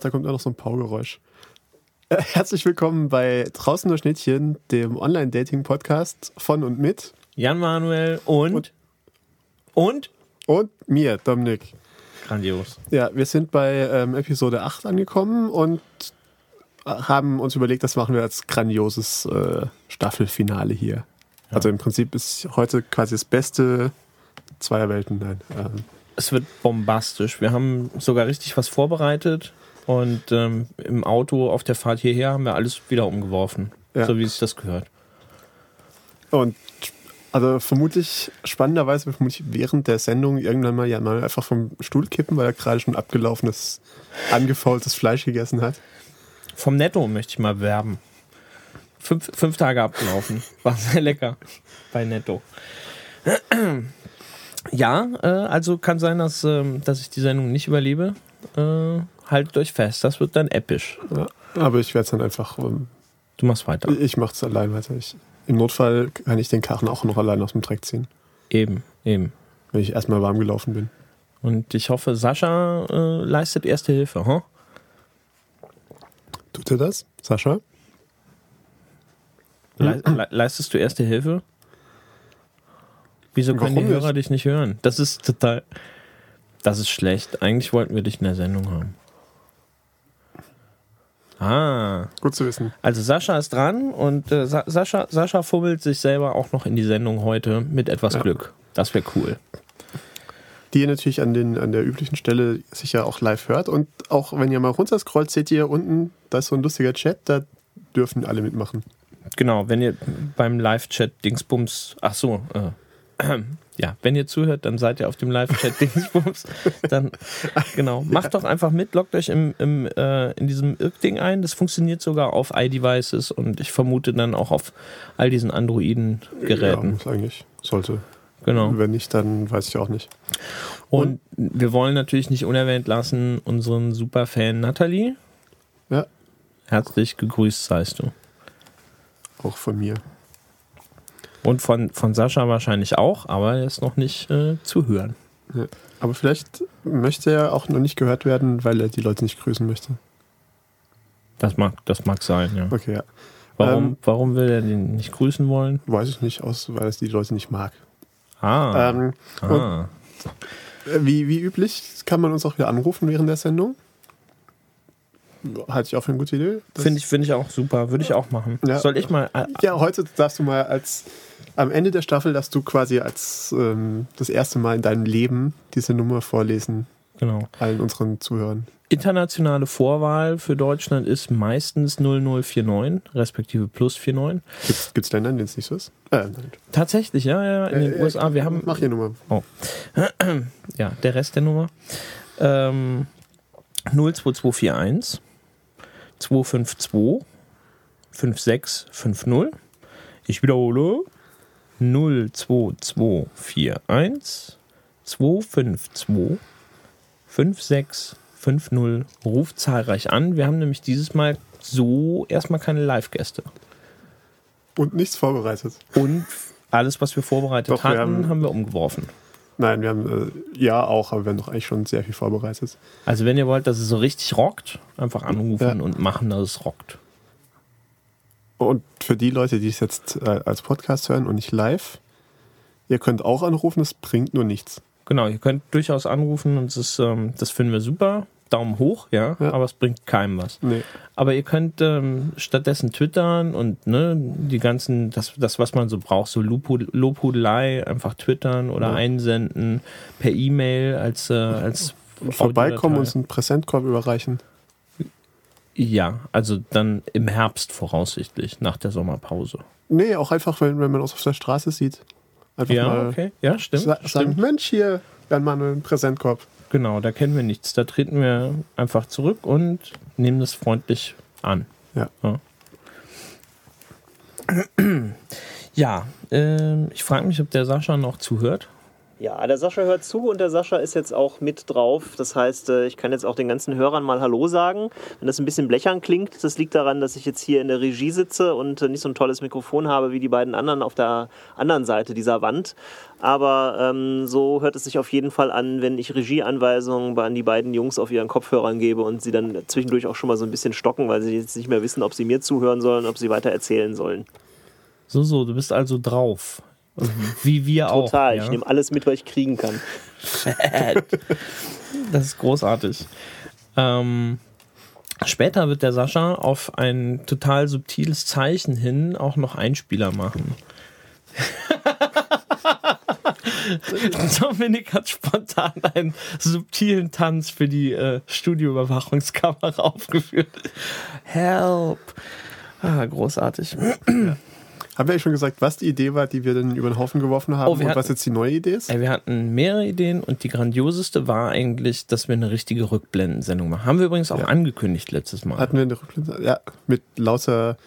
dachte, da kommt auch noch so ein Paugeräusch. Äh, Herzlich willkommen bei Draußen nur Schnittchen, dem Online-Dating-Podcast von und mit Jan Manuel und. Und- Und? und mir, Dominik. Grandios. Ja, wir sind bei ähm, Episode 8 angekommen und haben uns überlegt, das machen wir als grandioses äh, Staffelfinale hier. Also im Prinzip ist heute quasi das beste zweier Welten. Nein. Ähm, Es wird bombastisch. Wir haben sogar richtig was vorbereitet und ähm, im Auto auf der Fahrt hierher haben wir alles wieder umgeworfen. Ja. So wie sich das gehört. Und also vermutlich, spannenderweise vermutlich während der Sendung irgendwann mal ja mal einfach vom Stuhl kippen, weil er gerade schon abgelaufenes, angefaultes Fleisch gegessen hat. Vom Netto möchte ich mal werben. Fünf, fünf Tage abgelaufen. War sehr lecker bei Netto. Ja, äh, also kann sein, dass, ähm, dass ich die Sendung nicht überlebe. Äh, haltet euch fest, das wird dann episch. Ja, aber ich werde es dann einfach, ähm, Du machst weiter. ich mache es allein weiter. Ich, Im Notfall kann ich den Karren auch noch allein aus dem Dreck ziehen, Eben, eben. wenn ich erstmal warm gelaufen bin. Und ich hoffe, Sascha äh, leistet erste Hilfe, huh? Tut er das, Sascha? Le le leistest du erste Hilfe? Wieso können Warum die Hörer nicht? dich nicht hören? Das ist total. Das ist schlecht. Eigentlich wollten wir dich in der Sendung haben. Ah, Gut zu wissen. also Sascha ist dran und äh, Sa Sascha, Sascha fummelt sich selber auch noch in die Sendung heute mit etwas Ja. Glück. Das wäre cool. Die ihr natürlich an, den, an der üblichen Stelle sicher auch live hört. Und auch wenn ihr mal runterscrollt, seht ihr unten, da ist so ein lustiger Chat, da dürfen alle mitmachen. Genau, wenn ihr beim Live-Chat Dingsbums, ach so, äh, ja, wenn ihr zuhört, dann seid ihr auf dem Live-Chat Dingsbums, dann, genau, macht doch einfach mit, loggt euch im, im, äh, in diesem Irk-Ding ein, das funktioniert sogar auf iDevices und ich vermute dann auch auf all diesen Ja, Androiden-Geräten, muss eigentlich. Sollte. genau. Wenn nicht, dann weiß ich auch nicht. Und wir wollen natürlich nicht unerwähnt lassen unseren Superfan Nathalie. Ja. Herzlich gegrüßt seist du. Auch von mir. Und von, von Sascha wahrscheinlich auch, aber er ist noch nicht äh, zu hören. Ja. Aber vielleicht möchte er auch noch nicht gehört werden, weil er die Leute nicht grüßen möchte. Das mag, das mag sein, ja. Okay, ja. Warum, Ähm, warum will er den nicht grüßen wollen? Weiß ich nicht, aus, weil es die Leute nicht mag. Ah, Ähm, ah. äh, wie, wie üblich kann man uns auch wieder anrufen während der Sendung. Halte ich auch für eine gute Idee. Finde ich, finde ich auch super. Würde ich auch machen. Ja. Soll ich mal. Äh, Ja, heute darfst du mal als am Ende der Staffel darfst du quasi als ähm, das erste Mal in deinem Leben diese Nummer vorlesen genau. allen unseren Zuhörern. Internationale Vorwahl für Deutschland ist meistens 0049, respektive plus 49. Gibt's, gibt's Länder, in denen es nicht so ist? Äh. Tatsächlich, ja, ja. In den Äh, USA, wir haben. Mach hier Nummer. Ja, der Rest der Nummer. Ähm, 02241 252 5650. Ich wiederhole. 02241 252 5650. Ruft zahlreich an. Wir haben nämlich dieses Mal so erstmal keine Live-Gäste. Und nichts vorbereitet. Und alles, was wir vorbereitet Doch, wir hatten, haben- haben wir umgeworfen. Nein, wir haben äh, ja auch, aber wir haben doch eigentlich schon sehr viel vorbereitet. Also wenn ihr wollt, dass es so richtig rockt, einfach anrufen Ja. und machen, dass es rockt. Und für die Leute, die es jetzt äh, als Podcast hören und nicht live, ihr könnt auch anrufen, es bringt nur nichts. Genau, ihr könnt durchaus anrufen und es ist, ähm, das finden wir super. Daumen hoch, ja, Ja. aber es bringt keinem was. Nee. Aber ihr könnt ähm, stattdessen twittern und ne, die ganzen, das, das, was man so braucht, so Lobhud- Lobhudelei, einfach twittern oder Ja. einsenden per E-Mail als, äh, als Vorbeikommen, uns einen Präsentkorb überreichen. Ja, also dann im Herbst voraussichtlich, nach der Sommerpause. Nee, auch einfach, wenn, wenn man uns auf der Straße sieht. Einfach Ja, mal okay. Ja, stimmt. sa stimmt. sagen, Mensch, hier, dann mal einen Präsentkorb. Genau, da kennen wir nichts. Da treten wir einfach zurück und nehmen das freundlich an. Ja. Ja, ja ähm, ich frage mich, ob der Sascha noch zuhört. Ja, der Sascha hört zu und der Sascha ist jetzt auch mit drauf. Das heißt, äh, ich kann jetzt auch den ganzen Hörern mal Hallo sagen. Wenn das ein bisschen blechern klingt, das liegt daran, dass ich jetzt hier in der Regie sitze und äh, nicht so ein tolles Mikrofon habe wie die beiden anderen auf der anderen Seite dieser Wand. Aber ähm, so hört es sich auf jeden Fall an, wenn ich Regieanweisungen an die beiden Jungs auf ihren Kopfhörern gebe und sie dann zwischendurch auch schon mal so ein bisschen stocken, weil sie jetzt nicht mehr wissen, ob sie mir zuhören sollen, ob sie weiter erzählen sollen. So, so, du bist also drauf. Wie wir auch. Total, ja? ich nehme alles mit, was ich kriegen kann. Das ist großartig. Ähm, später wird der Sascha auf ein total subtiles Zeichen hin auch noch Einspieler machen. Dominik hat spontan einen subtilen Tanz für die äh, Studioüberwachungskamera aufgeführt. Help! Ah, großartig. Haben wir eigentlich schon gesagt, was die Idee war, die wir dann über den Haufen geworfen haben Oh, und hatten- was jetzt die neue Idee ist? Ey, wir hatten mehrere Ideen und die grandioseste war eigentlich, dass wir eine richtige Rückblendensendung machen. Haben wir übrigens auch Ja. angekündigt letztes Mal. Hatten wir eine Rückblende? Ja, mit lauter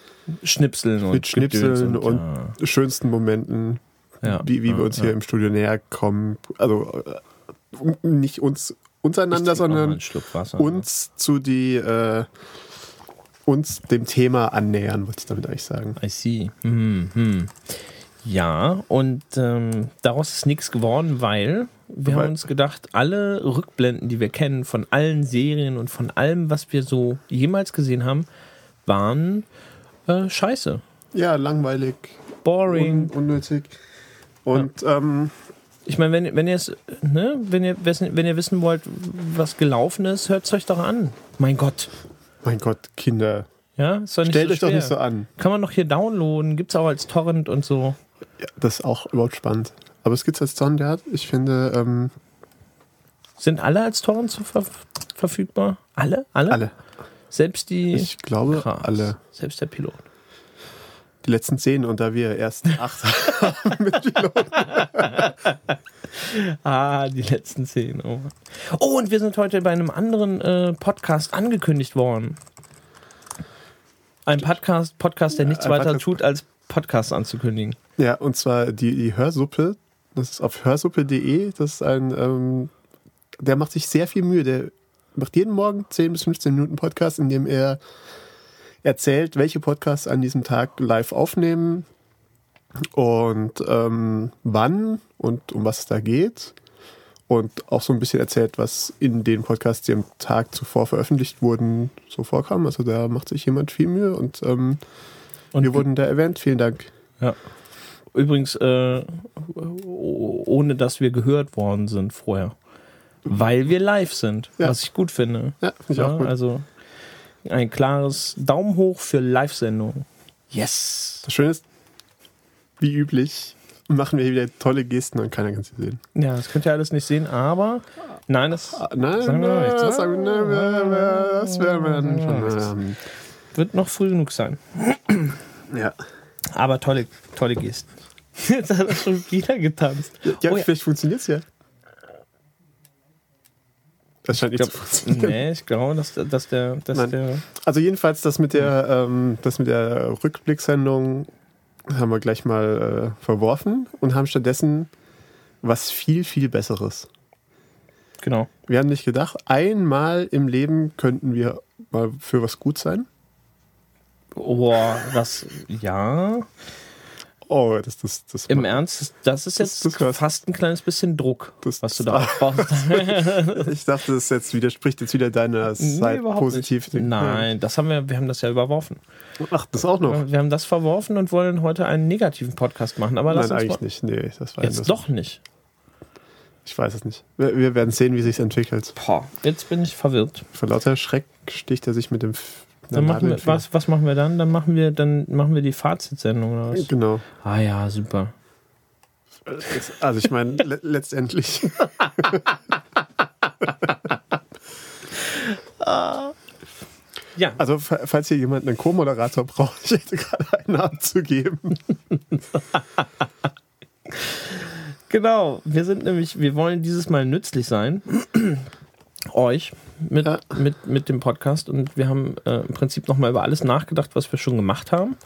Schnipseln und mit Schnipseln Gedöns und, ja. schönsten Momenten, Ja. wie, wie Ja, wir uns ja. hier im Studio näher kommen. Also äh, nicht uns untereinander, sondern uns zu die äh, uns dem Thema annähern, wollte ich damit eigentlich sagen. I see. Hm, hm. Ja, und ähm, daraus ist nichts geworden, weil wir haben uns gedacht, alle Rückblenden, die wir kennen von allen Serien und von allem, was wir so jemals gesehen haben, waren äh, scheiße. Ja, langweilig, Boring. un unnötig. Und ähm, Ich meine, wenn, wenn ne, wenn ihr, wissen- wenn ihr wissen wollt, was gelaufen ist, hört es euch doch an. Mein Gott. Mein Gott, Kinder, Ja, ist doch nicht stellt so euch doch nicht so an. Kann man doch hier downloaden, gibt's auch als Torrent und so. Ja, das ist auch überhaupt spannend. Aber es gibt als Standard. Ich finde, ähm, Sind alle als Torrent zu ver verfügbar? Alle? Alle? alle. Selbst die. Ich glaube, Krass. alle. Selbst der Pilot. Die letzten zehn und da wir erst acht haben mit Piloten. Ah, die letzten zehn. Oh, oh und wir sind heute bei einem anderen äh, Podcast angekündigt worden. Ein Podcast, Podcast der nichts weiter Podcast. tut, als Podcast anzukündigen. Ja, und zwar die, die Hörsuppe. Das ist auf hörsuppe.de. Das ist ein, ähm, der macht sich sehr viel Mühe. Der macht jeden Morgen 10 bis 15 Minuten Podcast, in dem er erzählt, welche Podcasts an diesem Tag live aufnehmen und ähm, wann und um was es da geht. Und auch so ein bisschen erzählt, was in den Podcasts, die am Tag zuvor veröffentlicht wurden, so vorkam. Also da macht sich jemand viel Mühe und, ähm, Und wir wurden da erwähnt. Vielen Dank. Ja. Übrigens, äh, ohne dass wir gehört worden sind vorher. Weil wir live sind, Ja. was ich gut finde. Ja, finde ich Ja, auch gut. Also ein klares Daumen hoch für Live-Sendung. Yes! Das Schöne ist, wie üblich, machen wir hier wieder tolle Gesten und keiner kann sie sehen. Ja, das könnt ihr alles nicht sehen, aber nein, das Ah, Nein, Sagen wir noch nichts, das, sagen wir, nein, das wäre mir dann Ja. schon. Ähm, wird noch früh genug sein. ja. Aber tolle, tolle Gesten. Jetzt hat er schon wieder getanzt. ja, Oh ja. vielleicht funktioniert es ja. Das scheint nicht Ich zu funktionieren. nee, ich glaube, dass, dass der, dass Nein. der Also jedenfalls das mit der, ähm, das mit der Rückblicksendung haben wir gleich mal äh, verworfen und haben stattdessen was viel, viel Besseres. genau. Wir haben nicht gedacht, einmal im Leben könnten wir mal für was gut sein. Boah, das, ja. Oh, das, das, das, Im Ernst, das ist jetzt Das- das fast ein kleines bisschen Druck, was du da aufbaust. Ich dachte, das jetzt widerspricht jetzt wieder deiner Seite positiv. nicht. Nein, das haben wir, wir haben das ja überworfen. Ach, das auch noch. Wir haben das verworfen und wollen heute einen negativen Podcast machen. Aber Nein, eigentlich nicht. Nee, das war Jetzt das. doch nicht. Ich weiß es nicht. Wir, wir werden sehen, wie sich entwickelt. Boah, jetzt bin ich verwirrt. Vor lauter Schreck sticht er sich mit dem. Dann machen wir, was, was machen wir dann? Dann machen wir, dann machen wir die Fazitsendung oder was? Genau. Ah ja, super. Also ich meine, le letztendlich. Ja, Also fa- falls hier jemand einen Co-Moderator braucht, ich hätte gerade einen abzugeben. genau. Wir sind nämlich, wir wollen dieses Mal nützlich sein. Euch mit, Ja. mit, mit dem Podcast und wir haben äh, im Prinzip nochmal über alles nachgedacht, was wir schon gemacht haben.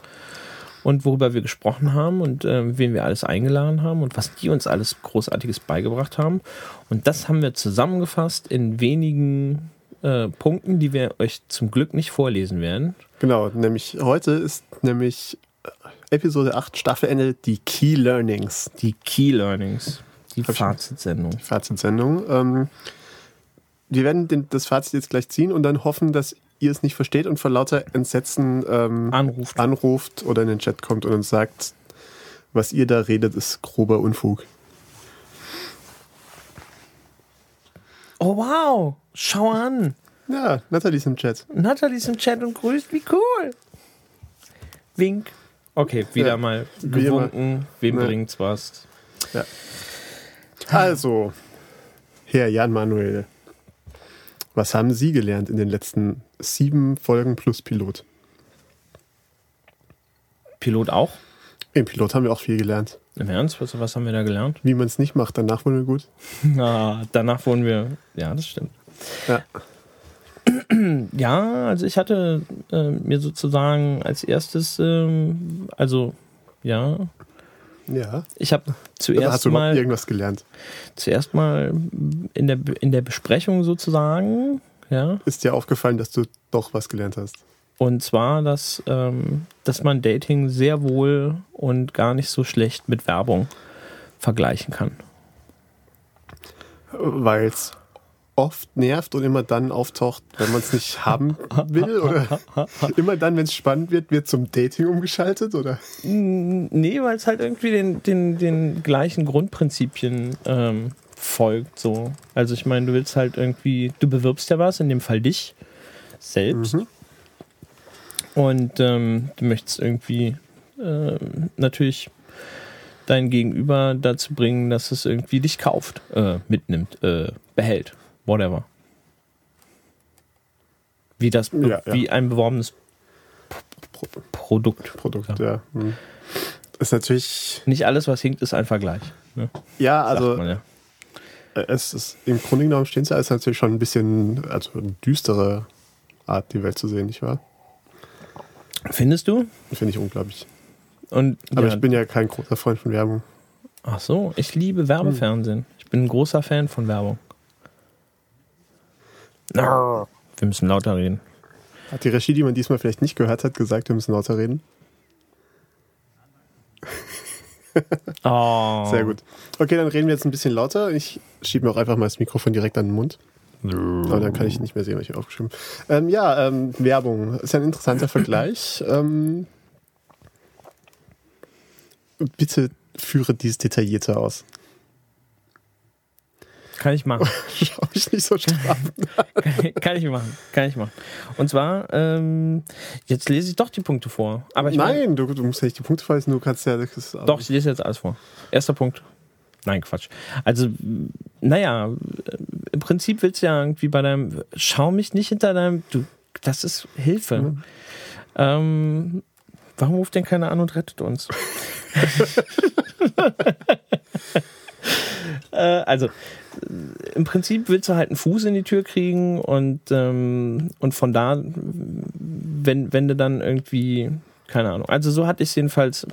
und worüber wir gesprochen haben und äh, wen wir alles eingeladen haben und was die uns alles Großartiges beigebracht haben. Und das haben wir zusammengefasst in wenigen äh, Punkten, die wir euch zum Glück nicht vorlesen werden. Genau, nämlich heute ist nämlich äh, Episode 8 Staffelende die Key Learnings. Die Key Learnings. Die Fazitsendung. Fazitsendung. Ähm, wir werden den, das Fazit jetzt gleich ziehen und dann hoffen, dass ihr es nicht versteht und vor lauter Entsetzen ähm, Anruft. anruft oder in den Chat kommt und uns sagt, was ihr da redet, ist grober Unfug. Oh wow, schau an. Ja, Nathalie ist im Chat. Nathalie ist im Chat und grüßt, wie cool. Wink. Okay, wieder Ja, mal immer. gewunken. Wem Ja. bringt's was? Also, Herr Jan Manuel, was haben Sie gelernt in den letzten sieben Folgen plus Pilot? Pilot auch? Im Pilot haben wir auch viel gelernt. Im Ernst? Was, was haben wir da gelernt? Wie man es nicht macht, danach wurden wir gut. Na, danach wurden wir. Ja, das stimmt. Ja. Ja, also ich hatte äh, mir sozusagen als erstes, ähm, also ja, Ja. ich habe zuerst hast du mal irgendwas gelernt? zuerst mal in der in der Besprechung sozusagen, ja, Ist dir aufgefallen, dass du doch was gelernt hast? und zwar, dass ähm, dass man Dating sehr wohl und gar nicht so schlecht mit Werbung vergleichen kann. Weil es oft nervt und immer dann auftaucht, wenn man es nicht haben will? Oder immer dann, wenn es spannend wird, wird zum Dating umgeschaltet? Oder? Nee, weil es halt irgendwie den, den, den gleichen Grundprinzipien ähm, folgt. So. Also ich meine, du willst halt irgendwie, du bewirbst ja was, in dem Fall dich selbst. Mhm. Und ähm, du möchtest irgendwie ähm, natürlich dein Gegenüber dazu bringen, dass es irgendwie dich kauft, äh, mitnimmt, äh, behält, whatever. Wie das, Ja, ja. wie ein beworbenes Pro Produkt. Produkt, ja. Hm. Ist natürlich, Nicht alles, was hinkt, ist ein Vergleich. Ne? ja, also man, ja. äh, es ist im Grunde genommen stehen sie als natürlich schon ein bisschen, also eine düstere Art, die Welt zu sehen, nicht wahr? Findest du? Finde ich unglaublich. Und Aber ja, ich bin ja kein großer Freund von Werbung. ach so, ich liebe Werbefernsehen. Ich bin ein großer Fan von Werbung. Wir müssen lauter reden. Hat die Regie, die man diesmal vielleicht nicht gehört hat, gesagt, wir müssen lauter reden? Oh. Sehr gut. Okay, dann reden wir jetzt ein bisschen lauter. Ich schiebe mir auch einfach mal das Mikrofon direkt an den Mund. Aber dann kann ich nicht mehr sehen, was ich aufgeschrieben habe. Ähm, ja, ähm, Werbung. Ist ein interessanter Vergleich. Ähm, bitte führe dies detaillierter aus. Kann ich machen. Schau mich nicht so straff. kann, kann ich machen. Kann ich machen. Und zwar, ähm, jetzt lese ich doch die Punkte vor. Aber Nein, du, du musst ja nicht die Punkte verweisen, du kannst ja. Das Doch, ich lese jetzt alles vor. Erster Punkt. Nein, Quatsch. Also, naja, im Prinzip willst du ja irgendwie bei deinem, schau mich nicht hinter deinem, du, das ist Hilfe. Ähm, warum ruft denn keiner an und rettet uns? äh, also, im Prinzip willst du halt einen Fuß in die Tür kriegen und, ähm, und von da, wenn, wenn du dann irgendwie, keine Ahnung, also so hatte ich es jedenfalls,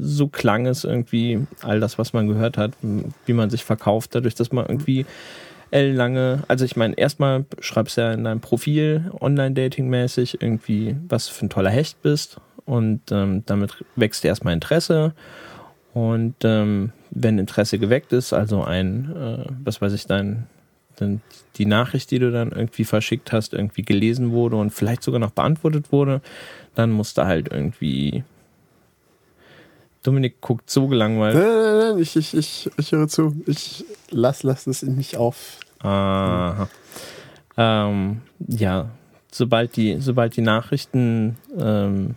so klang es irgendwie, all das, was man gehört hat, wie man sich verkauft, dadurch, dass man irgendwie ellenlange, also ich meine, erstmal schreibst du ja in deinem Profil, Online-Dating-mäßig, irgendwie, was du für ein toller Hecht bist und ähm, damit wächst erstmal Interesse und ähm, wenn Interesse geweckt ist, also ein, äh, was weiß ich, dein, dann die Nachricht, die du dann irgendwie verschickt hast, irgendwie gelesen wurde und vielleicht sogar noch beantwortet wurde, dann musst du halt irgendwie. Dominik guckt so gelangweilt. Nein, nein, nein, ich, ich, ich, ich höre zu. Ich lass, lass das nicht auf. Aha. Ähm, ja, sobald die, sobald die Nachrichten ähm,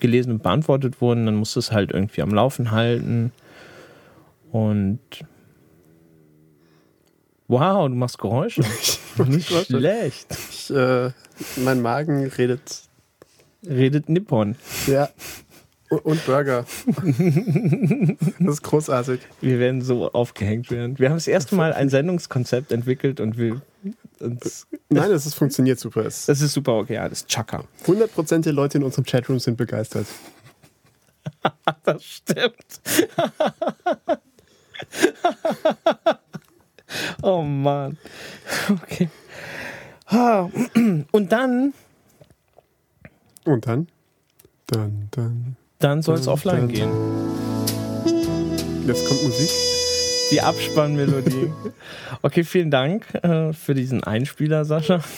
gelesen und beantwortet wurden, dann musst du es halt irgendwie am Laufen halten. Und wow, du machst Geräusche. Nicht schlecht. Ich, äh, mein Magen redet. Redet Nippon. Ja. Und, Burger. das ist großartig. Wir werden so aufgehängt werden. Wir haben das erste Mal ein Sendungskonzept entwickelt und wir uns, Nein, es ist, funktioniert super. Es, das ist super okay, ja, das ist Chaka. 100% der Leute in unserem Chatroom sind begeistert. das stimmt. oh Mann. Okay. Und dann, Und dann? Dann, dann. dann soll es offline dann- gehen. Jetzt kommt Musik. Die Abspannmelodie. Okay, vielen Dank äh, für diesen Einspieler, Sascha.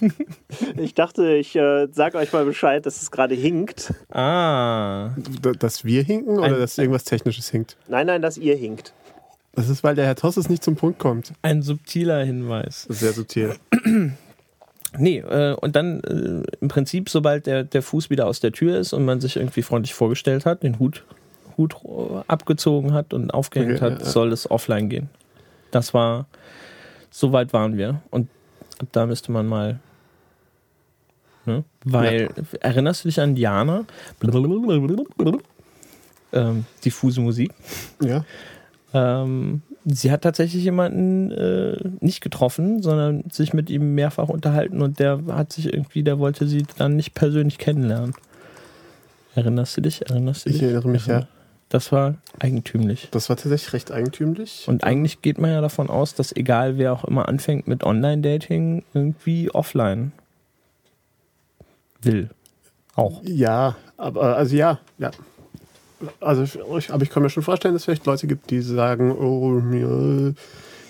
Ich dachte, ich äh, sag euch mal Bescheid, dass es gerade hinkt. Ah. D- Dass wir hinken oder Ein- dass irgendwas Technisches hinkt? Nein, nein, dass ihr hinkt. Das ist, weil der Herr Tosses nicht zum Punkt kommt. Ein subtiler Hinweis. Sehr subtil. Nee, äh, und dann äh, im Prinzip, sobald der, der Fuß wieder aus der Tür ist und man sich irgendwie freundlich vorgestellt hat, den Hut, Hut äh, abgezogen hat und aufgehängt Okay, hat, ja, ja. soll es offline gehen. Das war, so weit waren wir. Und ab da müsste man mal. Ne? Weil, erinnerst du dich an Diana? Ähm, diffuse Musik. Ja. Ähm, sie hat tatsächlich jemanden äh, nicht getroffen, sondern sich mit ihm mehrfach unterhalten und der hat sich irgendwie, der wollte sie dann nicht persönlich kennenlernen. Erinnerst du dich? Erinnerst du Ich dich? erinnere mich, ja. Das war eigentümlich. Das war tatsächlich recht eigentümlich. Und eigentlich geht man ja davon aus, dass egal wer auch immer anfängt mit Online-Dating, irgendwie offline will. Auch. Ja, aber also ja, ja. Also ich, aber ich kann mir schon vorstellen, dass es vielleicht Leute gibt, die sagen, oh mir,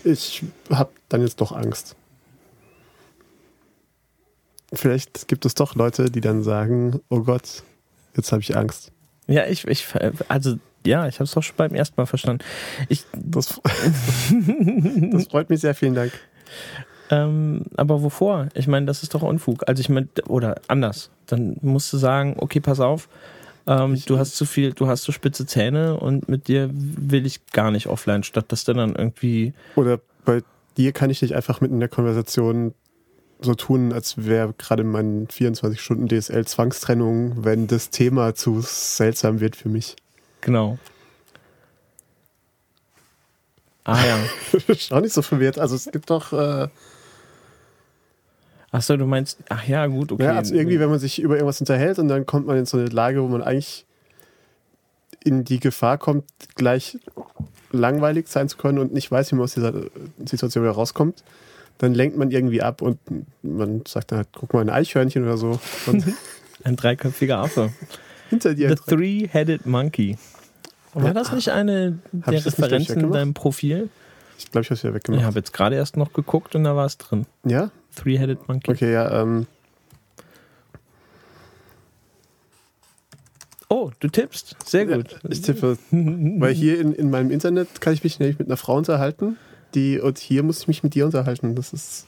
ich habe dann jetzt doch Angst. Vielleicht gibt es doch Leute, die dann sagen, oh Gott, jetzt habe ich Angst. Ja, ich, ich, also, ja, ich habe es doch schon beim ersten Mal verstanden. Ich, Das, das freut mich sehr, vielen Dank. Ähm, aber wovor? Ich meine, das ist doch Unfug. Also ich meine, oder anders. Dann musst du sagen, okay, pass auf, ähm, du hast zu viel, du hast so spitze Zähne und mit dir will ich gar nicht offline, statt dass du dann irgendwie. Oder bei dir kann ich nicht einfach mitten in der Konversation so tun, als wäre gerade mein 24 Stunden DSL Zwangstrennung, wenn das Thema zu seltsam wird für mich. Genau. Ah ja. Schau nicht so verwirrt. Also es gibt doch, äh, Achso, du meinst, ach ja, gut, okay. ja, also irgendwie, wenn man sich über irgendwas unterhält und dann kommt man in so eine Lage, wo man eigentlich in die Gefahr kommt, gleich langweilig sein zu können und nicht weiß, wie man aus dieser Situation wieder rauskommt, dann lenkt man irgendwie ab und man sagt dann halt, guck mal ein Eichhörnchen oder so. Ein dreiköpfiger Affe. hinter dir The Three-Headed Monkey. War das nicht eine der Referenzen in deinem Profil? Ich glaube, ich habe es Ich weggemacht. habe jetzt gerade erst noch geguckt und da war es drin. Ja? Three-Headed Monkey. Okay, ja, ähm, Oh, du tippst. Sehr gut. ich tippe, weil hier in, in meinem Internet kann ich mich nämlich mit einer Frau unterhalten, die, und hier muss ich mich mit dir unterhalten. Das ist.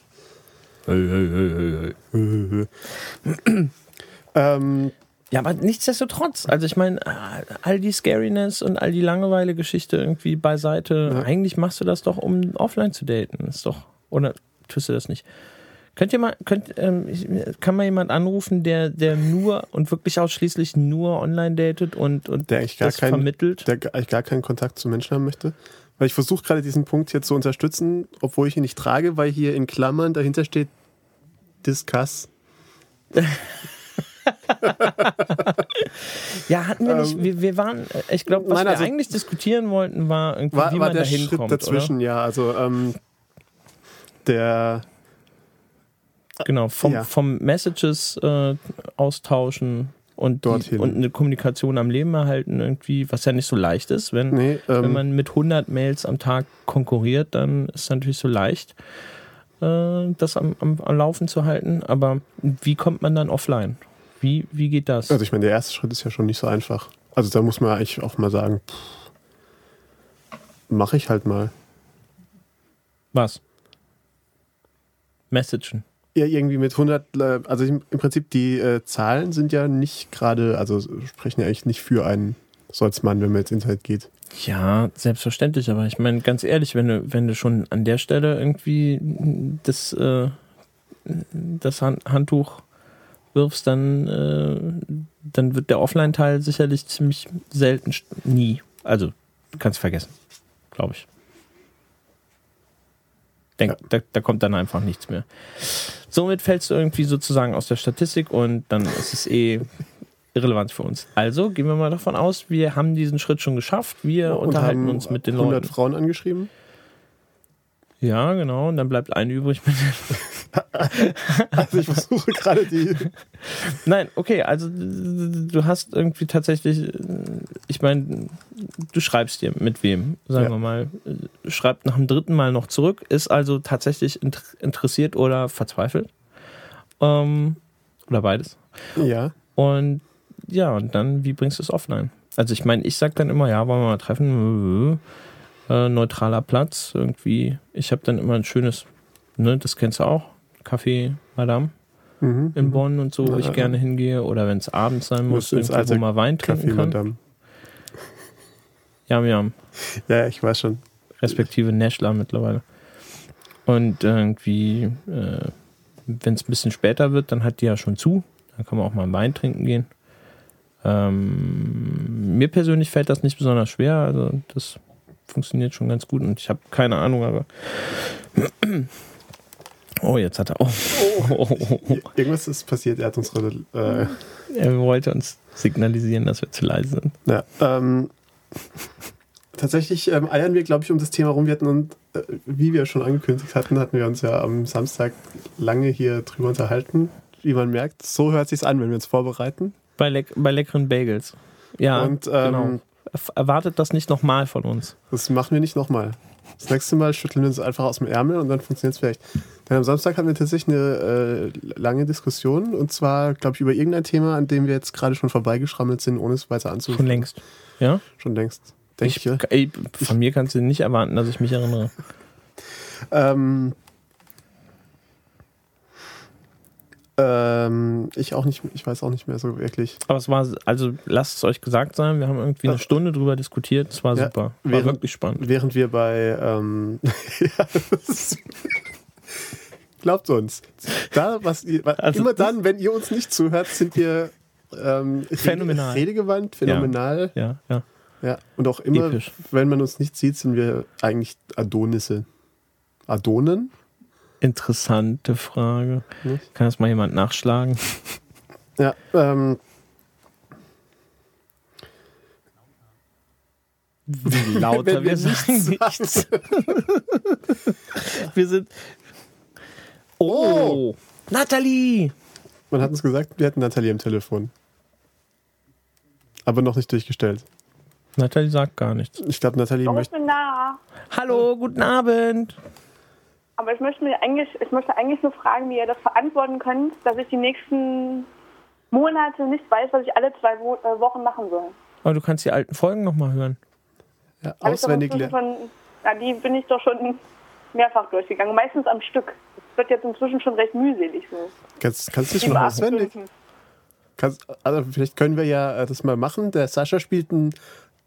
ähm, Ja, aber nichtsdestotrotz. Also ich meine, all die Scariness und all die Langeweile-Geschichte irgendwie beiseite. Ja. Eigentlich machst du das doch, um offline zu daten. Ist doch. Oder tust du das nicht? Könnt ihr mal, könnt, ähm, kann mal jemand anrufen, der, der nur und wirklich ausschließlich nur online datet und, und Der eigentlich gar das keinen- vermittelt? der eigentlich gar keinen Kontakt zu Menschen haben möchte. Weil ich versuche gerade diesen Punkt hier zu unterstützen, obwohl ich ihn nicht trage, weil hier in Klammern dahinter steht Discuss. Ja, hatten wir nicht. Ähm, Wir, wir waren, äh, ich glaube, was nein, wir also- eigentlich diskutieren wollten, war irgendwie, War, wie war man der da Schritt hinkommt. dazwischen, ja. Also ähm, der Oder? Genau, vom, Ja. vom Messages äh, austauschen und, die, und eine Kommunikation am Leben erhalten, irgendwie, was ja nicht so leicht ist. Wenn, nee, ähm, wenn man mit 100 Mails am Tag konkurriert, dann ist es natürlich so leicht, äh, das am, am, am Laufen zu halten. Aber wie kommt man dann offline? Wie, wie geht das? Also ich meine, der erste Schritt ist ja schon nicht so einfach. Also da muss man eigentlich auch mal sagen, mache ich halt mal. was? Messagen. Ja, irgendwie mit 100, äh, also im Prinzip die äh, Zahlen sind ja nicht gerade, also sprechen ja eigentlich nicht für einen als Mann, wenn man ins Internet geht. Ja, selbstverständlich, aber ich meine, ganz ehrlich, wenn du, wenn du schon an der Stelle irgendwie das, äh, das Han- Handtuch wirfst, dann, äh, dann wird der Offline-Teil sicherlich ziemlich selten, nie. Also, kannst vergessen, glaube ich. Denk, Ja. da, da kommt dann einfach nichts mehr. Somit fällst du irgendwie sozusagen aus der Statistik und dann ist es eh irrelevant für uns. Also gehen wir mal davon aus, wir haben diesen Schritt schon geschafft. Wir Und unterhalten uns mit den 100 Leuten. Frauen angeschrieben. Ja, genau. Und dann bleibt eine übrig mit Also ich versuche gerade die. Nein, okay, also du hast irgendwie tatsächlich, ich meine, du schreibst dir mit wem, sagen Ja. wir mal, schreibt nach dem dritten Mal noch zurück, ist also tatsächlich int- interessiert oder verzweifelt. Ähm, oder beides. Ja. Und ja, und dann, wie bringst du es offline? Also ich meine, ich sag dann immer, ja, wollen wir mal treffen, äh, neutraler Platz, irgendwie. Ich habe dann immer ein schönes, ne, das kennst du auch, Café Madame Mhm. in Bonn und so, wo ich gerne hingehe. Oder wenn es abends sein muss, ins irgendwie, wo man Wein trinken Kaffee, kann. Madame. Ja, wir haben Ja, ich weiß schon. respektive Nashla mittlerweile. Und irgendwie, äh, wenn es ein bisschen später wird, dann hat die ja schon zu. Dann kann man auch mal einen Wein trinken gehen. Ähm, mir persönlich fällt das nicht besonders schwer. Also das funktioniert schon ganz gut und ich habe keine Ahnung, aber. Oh, jetzt hat er. Oh. Irgendwas ist passiert. Er hat unsere. Äh, Er wollte uns signalisieren, dass wir zu leise sind. ja, ähm, tatsächlich ähm, eiern wir, glaube ich, um das Thema rum. Wir hatten uns, äh, wie wir schon angekündigt hatten, hatten wir uns ja am Samstag lange hier drüber unterhalten. Wie man merkt, so hört sich's an, wenn wir uns vorbereiten. Bei, leck bei leckeren Bagels. Ja, Und ähm, genau. Erwartet das nicht nochmal von uns. das machen wir nicht nochmal. Das nächste Mal schütteln wir uns einfach aus dem Ärmel und dann funktioniert es vielleicht. Denn am Samstag hatten wir tatsächlich eine äh, lange Diskussion und zwar, glaube ich, über irgendein Thema, an dem wir jetzt gerade schon vorbeigeschrammelt sind, ohne es weiter Schon anzufangen. längst. Ja? Schon längst. Denke ich. Ich, ey, von mir kannst du nicht erwarten, dass ich mich erinnere. Ähm, ähm, ich auch nicht, ich weiß auch nicht mehr so wirklich. Aber es war, also lasst es euch gesagt sein, wir haben irgendwie eine Stunde drüber diskutiert. Es war Ja, super. War während- wirklich spannend. Während wir bei, ähm, ja, glaubt uns, da, was ihr, Also- immer dann, wenn ihr uns nicht zuhört, sind wir ähm, Phänomenal. redegewandt, phänomenal. Ja, ja. Ja. Und auch immer, Episch. wenn man uns nicht sieht, sind wir eigentlich Adonisse. Adonen? Interessante Frage. Nicht? Kann das mal jemand nachschlagen? Ja, ähm, Wie lauter wir wir sagen nichts. wir sind. Oh! Nathalie! man hat uns gesagt, wir hätten Nathalie am Telefon. Aber noch nicht durchgestellt. Nathalie sagt gar nichts. Ich glaube, Nathalie ich möchte. Hallo, guten Abend. Aber ich möchte, mir eigentlich, ich möchte eigentlich nur fragen, wie ihr das verantworten könnt, dass ich die nächsten Monate nicht weiß, was ich alle zwei Wo äh, Wochen machen soll. Aber du kannst die alten Folgen nochmal hören. Ja, auswendig lernen. Ja, die bin ich doch schon mehrfach durchgegangen. Meistens am Stück. Es wird jetzt inzwischen schon recht mühselig so. Kannst, kannst du das schon auswendig? Kannst, also vielleicht können wir ja äh, das mal machen. Der Sascha spielt ein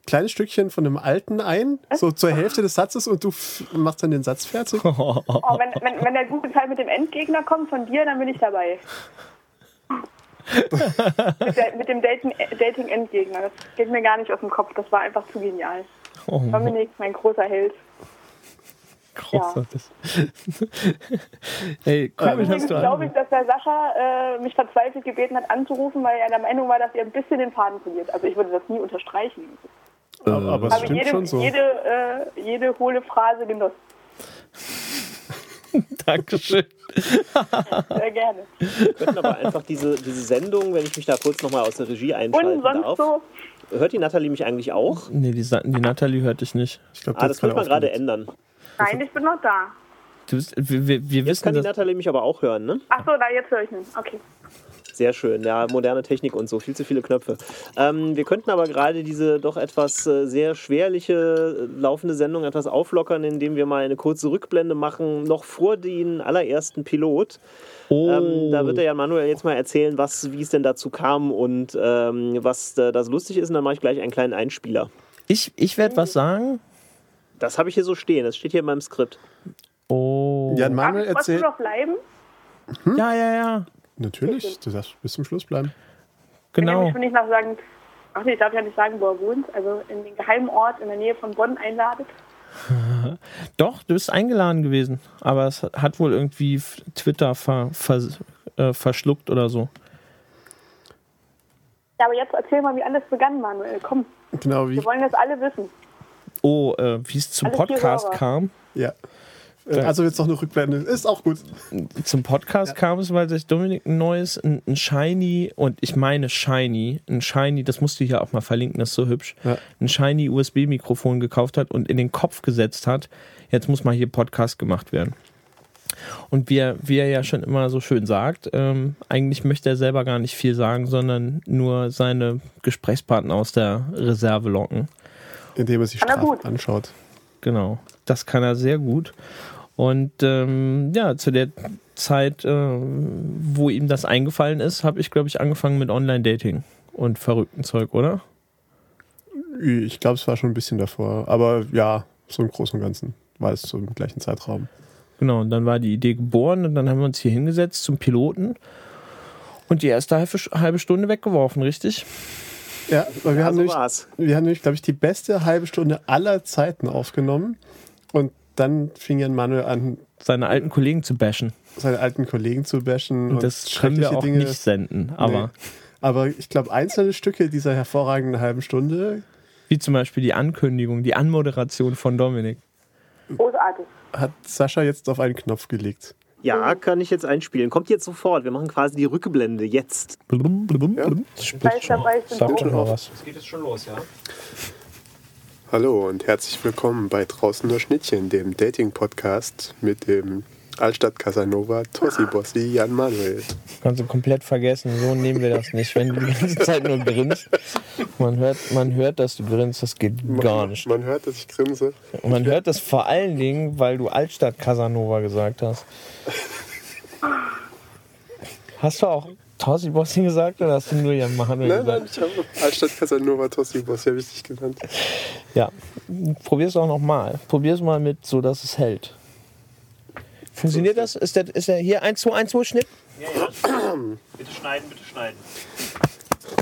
kleines Stückchen von einem alten ein, so zur Hälfte des Satzes und du machst dann den Satz fertig. Oh, wenn, wenn, wenn der gute Teil mit dem Endgegner kommt von dir, dann bin ich dabei. mit, der, mit dem Dating- Dating-Endgegner. das geht mir gar nicht aus dem Kopf. Das war einfach zu genial. Oh, Dominik, mein großer Held. großartig. hey, cool, Ähm, hast du glaube ich, dass der Sascha äh, mich verzweifelt gebeten hat, anzurufen, weil er der Meinung war, dass ihr ein bisschen den Faden verliert. Also ich würde das nie unterstreichen. Aber es Aber stimmt jede, schon so. jede, äh, jede hohle Phrase genossen. Dankeschön. Sehr gerne. Wir könnten aber einfach diese, diese Sendung, wenn ich mich da kurz nochmal aus der Regie einschalten Und sonst darf. so? Hört die Nathalie mich eigentlich auch? Nee, die, die Nathalie hörte ich nicht. Ich glaube, Ah, das könnte man gerade ändern. Nein, ich bin noch da. Du bist, wir, wir, wir Jetzt wissen, kann die Nathalie mich aber auch hören, ne? Ach so, da jetzt höre ich ihn. Okay. Sehr schön, ja, moderne Technik und so, viel zu viele Knöpfe. Ähm, wir könnten aber gerade diese doch etwas äh, sehr schwerliche äh, laufende Sendung etwas auflockern, indem wir mal eine kurze Rückblende machen, noch vor den allerersten Pilot. oh, Ähm, da wird der Jan Manuel jetzt mal erzählen, was, wie es denn dazu kam und ähm, was äh, das lustig ist. Und dann mache ich gleich einen kleinen Einspieler. ich, ich werde was sagen. Das habe ich hier so stehen, das steht hier in meinem Skript. Oh. Jan Manuel erzählt. noch bleiben? Ja, ja, ja. Natürlich, du darfst bis zum Schluss bleiben. Genau. Nämlich, wenn ich nach sagen, ach nee, ich darf ja nicht sagen, wo er wohnt, also in den geheimen Ort in der Nähe von Bonn einladet. Doch, du bist eingeladen gewesen. Aber es hat wohl irgendwie Twitter ver, ver, äh, verschluckt oder so. Ja, aber jetzt erzähl mal, wie alles begann, Manuel. Komm, Genau wie. wir wollen das alle wissen. Oh, äh, wie es zum Alles Podcast kam. Ja. Also jetzt noch eine Rückblende. Ist auch gut. Zum Podcast kam es, weil sich Dominik ein neues, ein, ein Shiny, und ich meine Shiny, ein Shiny, das musst du hier auch mal verlinken, das ist so hübsch, Ja. ein Shiny USB-Mikrofon gekauft hat und in den Kopf gesetzt hat, jetzt muss mal hier Podcast gemacht werden. Und wie er, wie er ja schon immer so schön sagt, ähm, eigentlich möchte er selber gar nicht viel sagen, sondern nur seine Gesprächspartner aus der Reserve locken. Indem er sich Strafen anschaut. Genau, das kann er sehr gut. Und ähm, ja, zu der Zeit, äh, wo ihm das eingefallen ist, habe ich, glaube ich, angefangen mit Online-Dating und verrückten Zeug, oder? Ich glaube, es war schon ein bisschen davor. Aber ja, so im Großen und Ganzen war es so im gleichen Zeitraum. Genau, und dann war die Idee geboren und dann haben wir uns hier hingesetzt zum Piloten und die erste halbe, halbe Stunde weggeworfen, richtig? Ja, weil wir Ja, haben so nämlich, war's. wir haben nämlich, glaube ich, die beste halbe Stunde aller Zeiten aufgenommen. Und dann fing Jan Manuel an, Seine alten Kollegen zu bashen. seine alten Kollegen zu bashen. Und das können wir schreckliche auch nicht senden. Aber Nee. Aber ich glaube, einzelne Stücke dieser hervorragenden halben Stunde wie zum Beispiel die Ankündigung, die Anmoderation von Dominik. Großartig. hat Sascha jetzt auf einen Knopf gelegt. Ja, kann ich jetzt einspielen. Kommt jetzt sofort. Wir machen quasi die Rückblende jetzt. Blum, blum, Ja. blum. Das Weiß dabei sind Sagt so. schon mal was. Es geht jetzt schon los, ja? Hallo und herzlich willkommen bei Draußen nur Schnittchen, dem Dating-Podcast mit dem Altstadt Casanova, Tossi Bossi, Jan Manuel. Kannst du komplett vergessen. So nehmen wir das nicht. Wenn du die ganze Zeit nur grinst. Man hört, man hört, dass du grinst. Das geht gar nicht. Man hört, dass ich grinse. Und man hört das vor allen Dingen, weil du Altstadt Casanova gesagt hast. Hast du auch Tossi Bossi gesagt oder hast du nur Jan Manuel Nein, gesagt? nein, ich habe Altstadt Casanova, Tossi Bossi, habe ich dich genannt. Ja. Probier's auch nochmal. Probier's mal mit, so dass es hält. Funktioniert das? Ist der, ist der hier 1, 2, 1, 2 Schnitt? Ja, ja. bitte schneiden, bitte schneiden.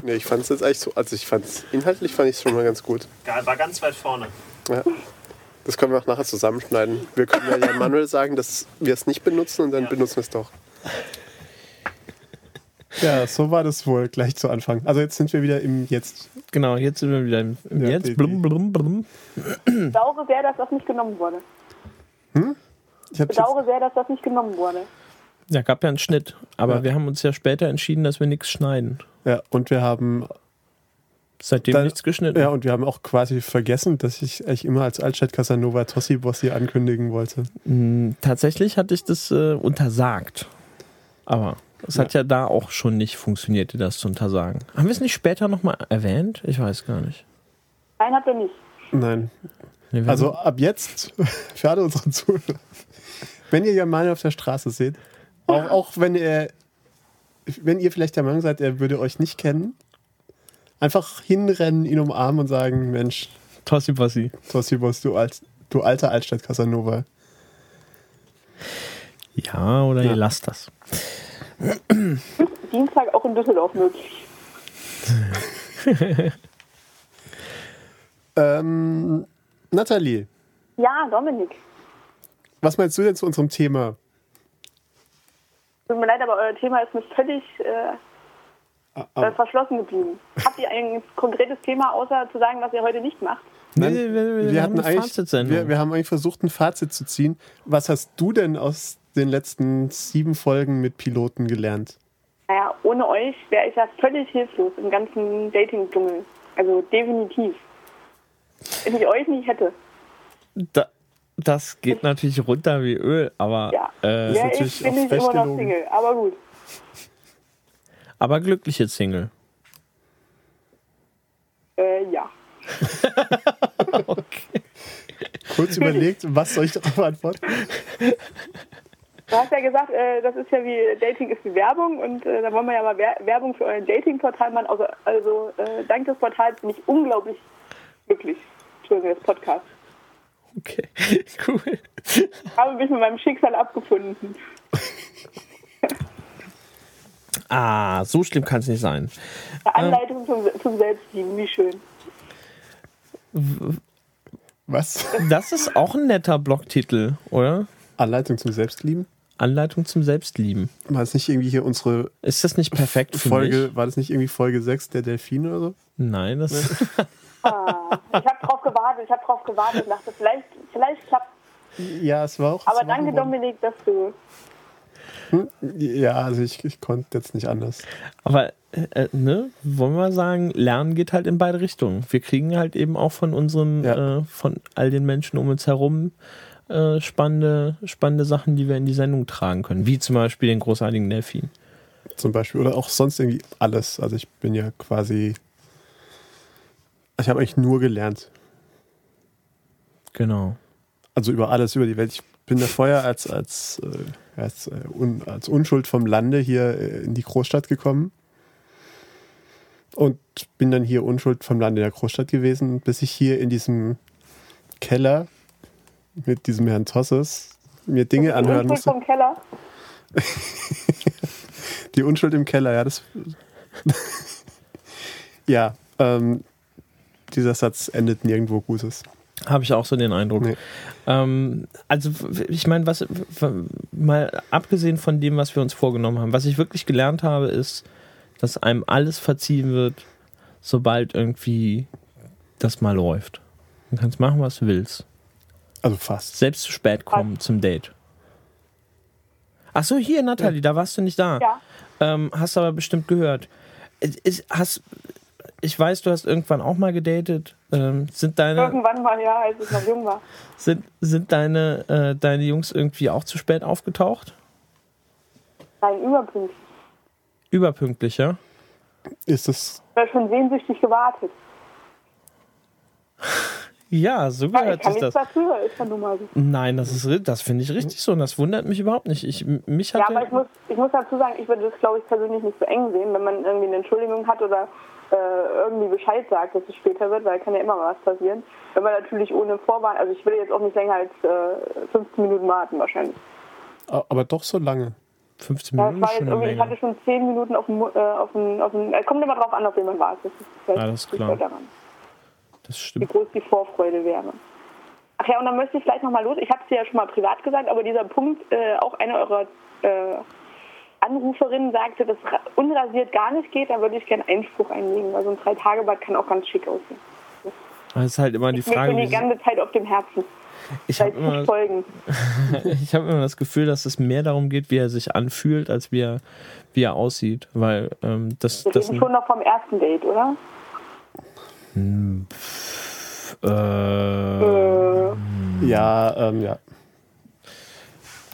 Nee, ich fand es jetzt eigentlich so, also ich fand es, inhaltlich fand ich es schon mal ganz gut. War ganz weit vorne. Ja. Das können wir auch nachher zusammenschneiden. Wir können ja Jan Manuel sagen, dass wir es nicht benutzen und dann Ja. benutzen wir es doch. Ja, so war das wohl gleich zu Anfang. Also jetzt sind wir wieder im Jetzt. Genau, jetzt sind wir wieder im, im Ja, Jetzt. die- Blum, blum, blum. Bedauere sehr, dass das nicht genommen wurde. Ich habe jetzt, Bedauere sehr, dass das nicht genommen wurde. Ja, gab ja einen Schnitt. Aber Ja. wir haben uns ja später entschieden, dass wir nichts schneiden. ja, und wir haben Seitdem Dann- nichts geschnitten. ja und wir haben auch quasi vergessen, dass ich eigentlich immer als Altstadt Casanova Tossi Bossi ankündigen wollte. Mm, Tatsächlich hatte ich das äh, untersagt. Aber es hat ja da auch schon nicht funktioniert, dir das zu untersagen. Haben wir es nicht später nochmal erwähnt? Ich weiß gar nicht. Nein, habt ihr nicht. Nein. Also ab jetzt, für alle unsere Zuhörer, wenn ihr Jan Manuel auf der Straße seht, auch, auch wenn ihr wenn ihr vielleicht der Meinung seid, er würde euch nicht kennen, einfach hinrennen, ihn umarmen und sagen, Mensch, Tossi Bossi. Tossi Boss, du, alt, du alter Altstadt Casanova. Ja, oder Ja. ihr lasst das. Dienstag auch in Düsseldorf möglich. Ähm, Nathalie, Ja, Dominik. was meinst du denn zu unserem Thema? Tut mir leid, aber euer Thema ist mir völlig äh, Ah, äh, ah, verschlossen geblieben. Habt ihr ein konkretes Thema, außer zu sagen, was ihr heute nicht macht? Nein, Nee, wir, wir, wir, haben hatten eigentlich, wir, wir haben eigentlich versucht, ein Fazit zu ziehen. Was hast du denn aus den letzten sieben Folgen mit Piloten gelernt? Naja, ohne euch wäre ich ja völlig hilflos im ganzen Dating-Dschungel. Also definitiv. Wenn ich euch nicht hätte. Da, das geht natürlich runter wie Öl, aber, Ja. äh, Wer natürlich ich, bin auch ich immer noch. Single. Aber gut. aber glückliche Single. Äh, ja. Kurz überlegt, was soll ich darauf antworten? Du hast ja gesagt, äh, das ist ja wie Dating ist wie Werbung und äh, da wollen wir ja mal Wer Werbung für euer Dating-Portal machen. Also, also äh, dank des Portals bin ich unglaublich glücklich. Entschuldigung, das Podcast. Okay, cool. Habe mich mit meinem Schicksal abgefunden. Ah, so schlimm kann es nicht sein. Eine Anleitung zum, zum Selbstlieben, wie schön. Was? Das ist auch ein netter Blogtitel, oder? Anleitung zum Selbstlieben? Anleitung zum Selbstlieben. War das nicht irgendwie hier unsere Ist das nicht perfekt für Folge, mich? war das nicht irgendwie Folge 6 der Delfine oder so? Nein, das Ah, ich habe drauf gewartet, ich habe drauf gewartet, dachte, vielleicht, vielleicht klappt Ja, es war auch. Aber danke, geworden. Dominik, dass du. Ja, also ich, ich konnte jetzt nicht anders. Aber, äh, äh, ne, wollen wir sagen, Lernen geht halt in beide Richtungen. Wir kriegen halt eben auch von unseren, Ja. äh, von all den Menschen um uns herum äh, spannende, spannende Sachen, die wir in die Sendung tragen können. Wie zum Beispiel den großartigen Delfin. Zum Beispiel. Oder auch sonst irgendwie alles. Also ich bin ja quasi. Ich habe eigentlich nur gelernt. Genau. Also über alles, über die Welt. Ich bin da vorher als, als, äh, als, äh, als Unschuld vom Lande hier in die Großstadt gekommen. Und bin dann hier Unschuld vom Lande in der Großstadt gewesen, bis ich hier in diesem Keller mit diesem Herrn Tosses mir Dinge anhören Unschuld musste. vom Keller. Die Unschuld im Keller, ja, das. ja, ähm, dieser Satz endet nirgendwo Gutes. Habe ich auch so den Eindruck. Nee. Ähm, also ich meine, was mal abgesehen von dem, was wir uns vorgenommen haben, was ich wirklich gelernt habe, ist, dass einem alles verziehen wird, sobald irgendwie das mal läuft. Du kannst machen, was du willst. Also fast. Selbst zu spät kommen zum Date. Ach so, hier, Nathalie, da warst du nicht da. Ja. Ähm, hast aber bestimmt gehört. Es- es- hast, ich weiß, du hast irgendwann auch mal gedatet. Ähm, sind deine, Irgendwann mal, ja, als ich noch jung war. sind, sind deine, äh, deine Jungs irgendwie auch zu spät aufgetaucht? Nein, überpünktlich. Überpünktlich, ja? Ist das. Ich habe schon sehnsüchtig gewartet. Ja, so Ja, ich gehört kann sich das. dafür, ist ja nun mal so. Nein, das ist das finde ich richtig so und das wundert mich überhaupt nicht. Ich, mich Ja, hatte, aber ich muss, ich muss dazu sagen, ich würde das, glaube ich, persönlich nicht so eng sehen, wenn man irgendwie eine Entschuldigung hat oder äh, irgendwie Bescheid sagt, dass es später wird, weil kann ja immer mal was passieren. Wenn man natürlich ohne Vorwarn, also ich will jetzt auch nicht länger als äh, 15 Minuten warten wahrscheinlich. Aber doch so lange. 15 Ja, es Minuten war jetzt schon eine irgendwie, ich hatte schon 10 Minuten auf dem, äh, auf dem, auf dem äh, kommt immer drauf an, auf wen man wartet. Das ist vielleicht Alles klar. daran, Das wie stimmt. groß die Vorfreude wäre. Ach ja, und dann möchte ich vielleicht nochmal los. Ich habe es dir ja schon mal privat gesagt, aber dieser Punkt, äh, auch eine eurer äh, Anruferinnen sagte, dass ra- unrasiert gar nicht geht, da würde ich gerne Einspruch einlegen, weil so ein Drei-Tage-Bad kann auch ganz schick aussehen. Das ist halt immer die Ich Frage, schon die wie, ganze Zeit auf dem Herzen. ich habe immer, ich hab immer das Gefühl, dass es mehr darum geht, wie er sich anfühlt, als wie er, wie er aussieht. Weil ähm, das, Wir das reden schon noch vom ersten Date, oder? Äh, Äh, Ja, ähm, ja.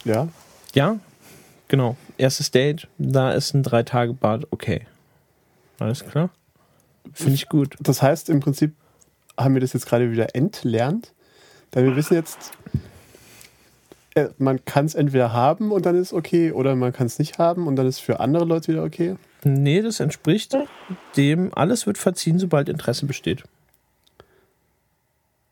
Ja. Ja, genau. Erstes Date, da ist ein Drei-Tage-Bad, okay. Alles klar. Finde ich gut. Das heißt, im Prinzip haben wir das jetzt gerade wieder entlernt. Denn wir wissen jetzt, man kann es entweder haben und dann ist okay, oder man kann es nicht haben und dann ist für andere Leute wieder okay. Nee, das entspricht dem, alles wird verziehen, sobald Interesse besteht.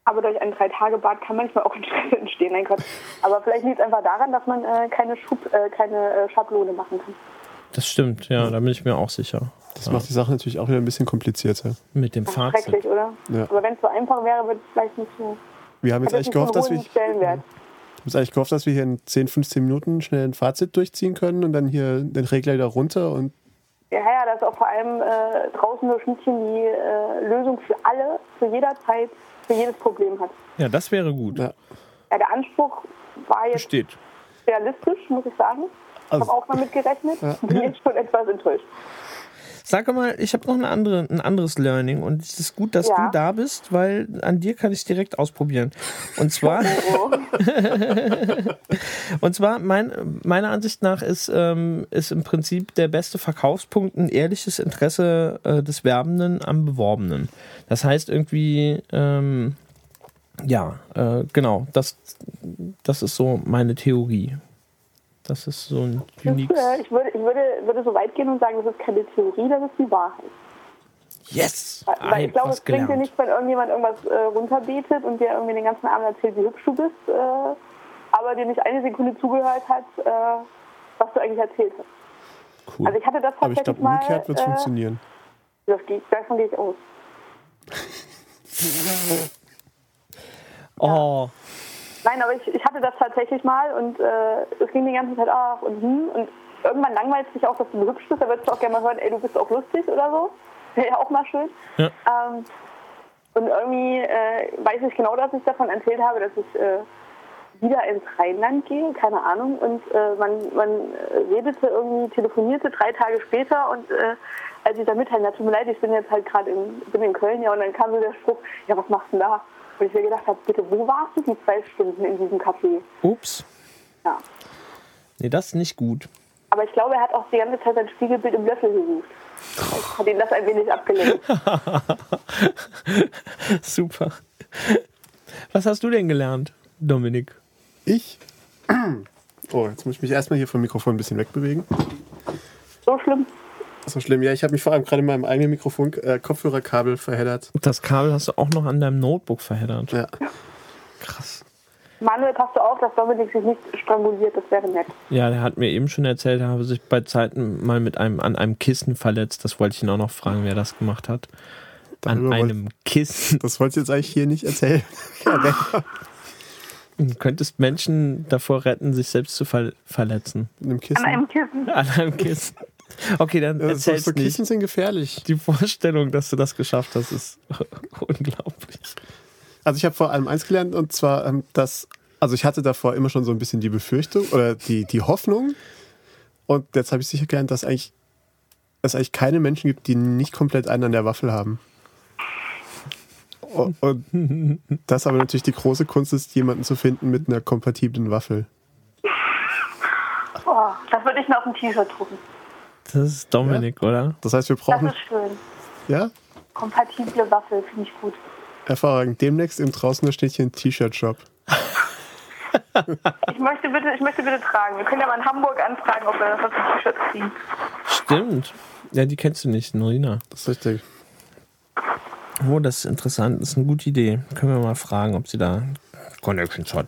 aber durch ein Drei-Tage-Bad kann manchmal auch Interesse entstehen. Nein, Gott. Aber vielleicht liegt es einfach daran, dass man äh, keine, Schub, äh, keine äh, Schablone machen kann. Das stimmt, ja, da bin ich mir auch sicher. Das macht die Sache natürlich auch wieder ein bisschen komplizierter. Mit dem Fazit. schrecklich, oder? Ja. Aber wenn es so einfach wäre, wird es vielleicht nicht so. Wir haben jetzt eigentlich nicht gehofft, dass wir, einen jetzt eigentlich gehofft, dass wir hier in 10, 15 Minuten schnell ein Fazit durchziehen können und dann hier den Regler wieder runter und Ja, ja, dass auch vor allem äh, draußen das Schnittchen die äh, Lösung für alle, zu jeder Zeit, für jedes Problem hat. Ja, das wäre gut. ja. Ja, der Anspruch war jetzt Besteht. realistisch, muss ich sagen. Ich Also- habe auch damit gerechnet. Bin jetzt schon etwas enttäuscht. Sag mal, ich habe noch eine andere, ein anderes Learning und es ist gut, dass Ja. du da bist, weil an dir kann ich es direkt ausprobieren. Und zwar, Oh, und zwar mein, meiner Ansicht nach ist, ähm, ist im Prinzip der beste Verkaufspunkt ein ehrliches Interesse äh, des Werbenden am Beworbenen. Das heißt irgendwie, ähm, ja, äh, genau, das, das ist so meine Theorie. Das ist so ein äh, ich würde, ich würde, würde so weit gehen und sagen, das ist keine Theorie, das ist die Wahrheit. Yes! Weil, weil ich glaube, es bringt dir nichts, wenn irgendjemand irgendwas äh, runterbetet und dir irgendwie den ganzen Abend erzählt, wie hübsch du bist, äh, aber dir nicht eine Sekunde zugehört hat, äh, was du eigentlich erzählt hast. Cool. Also ich hatte das aber ich glaube, umgekehrt wird es äh, funktionieren. Das geht, davon gehe ich aus. Oh. Nein, aber ich, ich hatte das tatsächlich mal und äh, es ging die ganze Zeit ach und hm und irgendwann langweilt sich auch, dass du hübsch bist, da würdest du auch gerne mal hören, ey, du bist auch lustig oder so. Wäre ja auch mal schön. Ja. Ähm, und irgendwie äh, weiß ich genau, dass ich davon erzählt habe, dass ich äh, wieder ins Rheinland gehe, keine Ahnung. Und äh, man, man äh, redete irgendwie, telefonierte drei Tage später und äh, als ich da mitteilen, ja, tut mir leid, ich bin jetzt halt gerade in, bin in Köln, ja, und dann kam so der Spruch, ja, was machst du denn da? Und ich mir gedacht habe, bitte, wo warst du die zwei Stunden in diesem Café? Ups. Ja. Nee, das ist nicht gut. Aber ich glaube, er hat auch die ganze Zeit sein Spiegelbild im Löffel gesucht. Vielleicht hat ihn das ein wenig abgelenkt. Super. Was hast du denn gelernt, Dominik? Ich? Oh, jetzt muss ich mich erstmal hier vom Mikrofon ein bisschen wegbewegen. So schlimm. So schlimm. Ja, ich habe mich vor allem gerade in meinem eigenen Mikrofon äh, Kopfhörerkabel verheddert. Das Kabel hast du auch noch an deinem Notebook verheddert. Ja. Krass. Manuel, passt du auf, dass Dominik sich nicht stranguliert, das wäre nett. Ja, der hat mir eben schon erzählt, er habe sich bei Zeiten mal mit einem an einem Kissen verletzt. Das wollte ich ihn auch noch fragen, wer das gemacht hat. An Darüber einem Kissen. Das wollte ich jetzt eigentlich hier nicht erzählen. Du könntest Menschen davor retten, sich selbst zu ver verletzen. In einem Kissen. An einem Kissen. An einem Kissen. Okay, dann Ja, so, erzähl's so nicht. Kissen sind gefährlich. Die Vorstellung, dass du das geschafft hast, ist unglaublich. Also ich habe vor allem eins gelernt und zwar, ähm, dass, also ich hatte davor immer schon so ein bisschen die Befürchtung oder die, die Hoffnung und jetzt habe ich sicher gelernt, dass eigentlich es eigentlich keine Menschen gibt, die nicht komplett einen an der Waffel haben. O- Und das aber natürlich die große Kunst ist, jemanden zu finden mit einer kompatiblen Waffel. Oh, das würde ich mir auf ein T-Shirt drucken. Das ist Dominik, oder? Das heißt, wir Das brauchen, ist schön. ja, Kompatible Waffel, finde ich gut. hervorragend, demnächst im draußen Städtchen T-Shirt-Shop. Ich möchte bitte, ich möchte bitte tragen. Wir können ja mal in Hamburg anfragen, ob wir das auf ein T-Shirt ziehen. Stimmt. Ja, die kennst du nicht, Norina. Das ist richtig. Oh, das ist interessant. Das ist eine gute Idee. Können wir mal fragen, ob sie da Connections hat.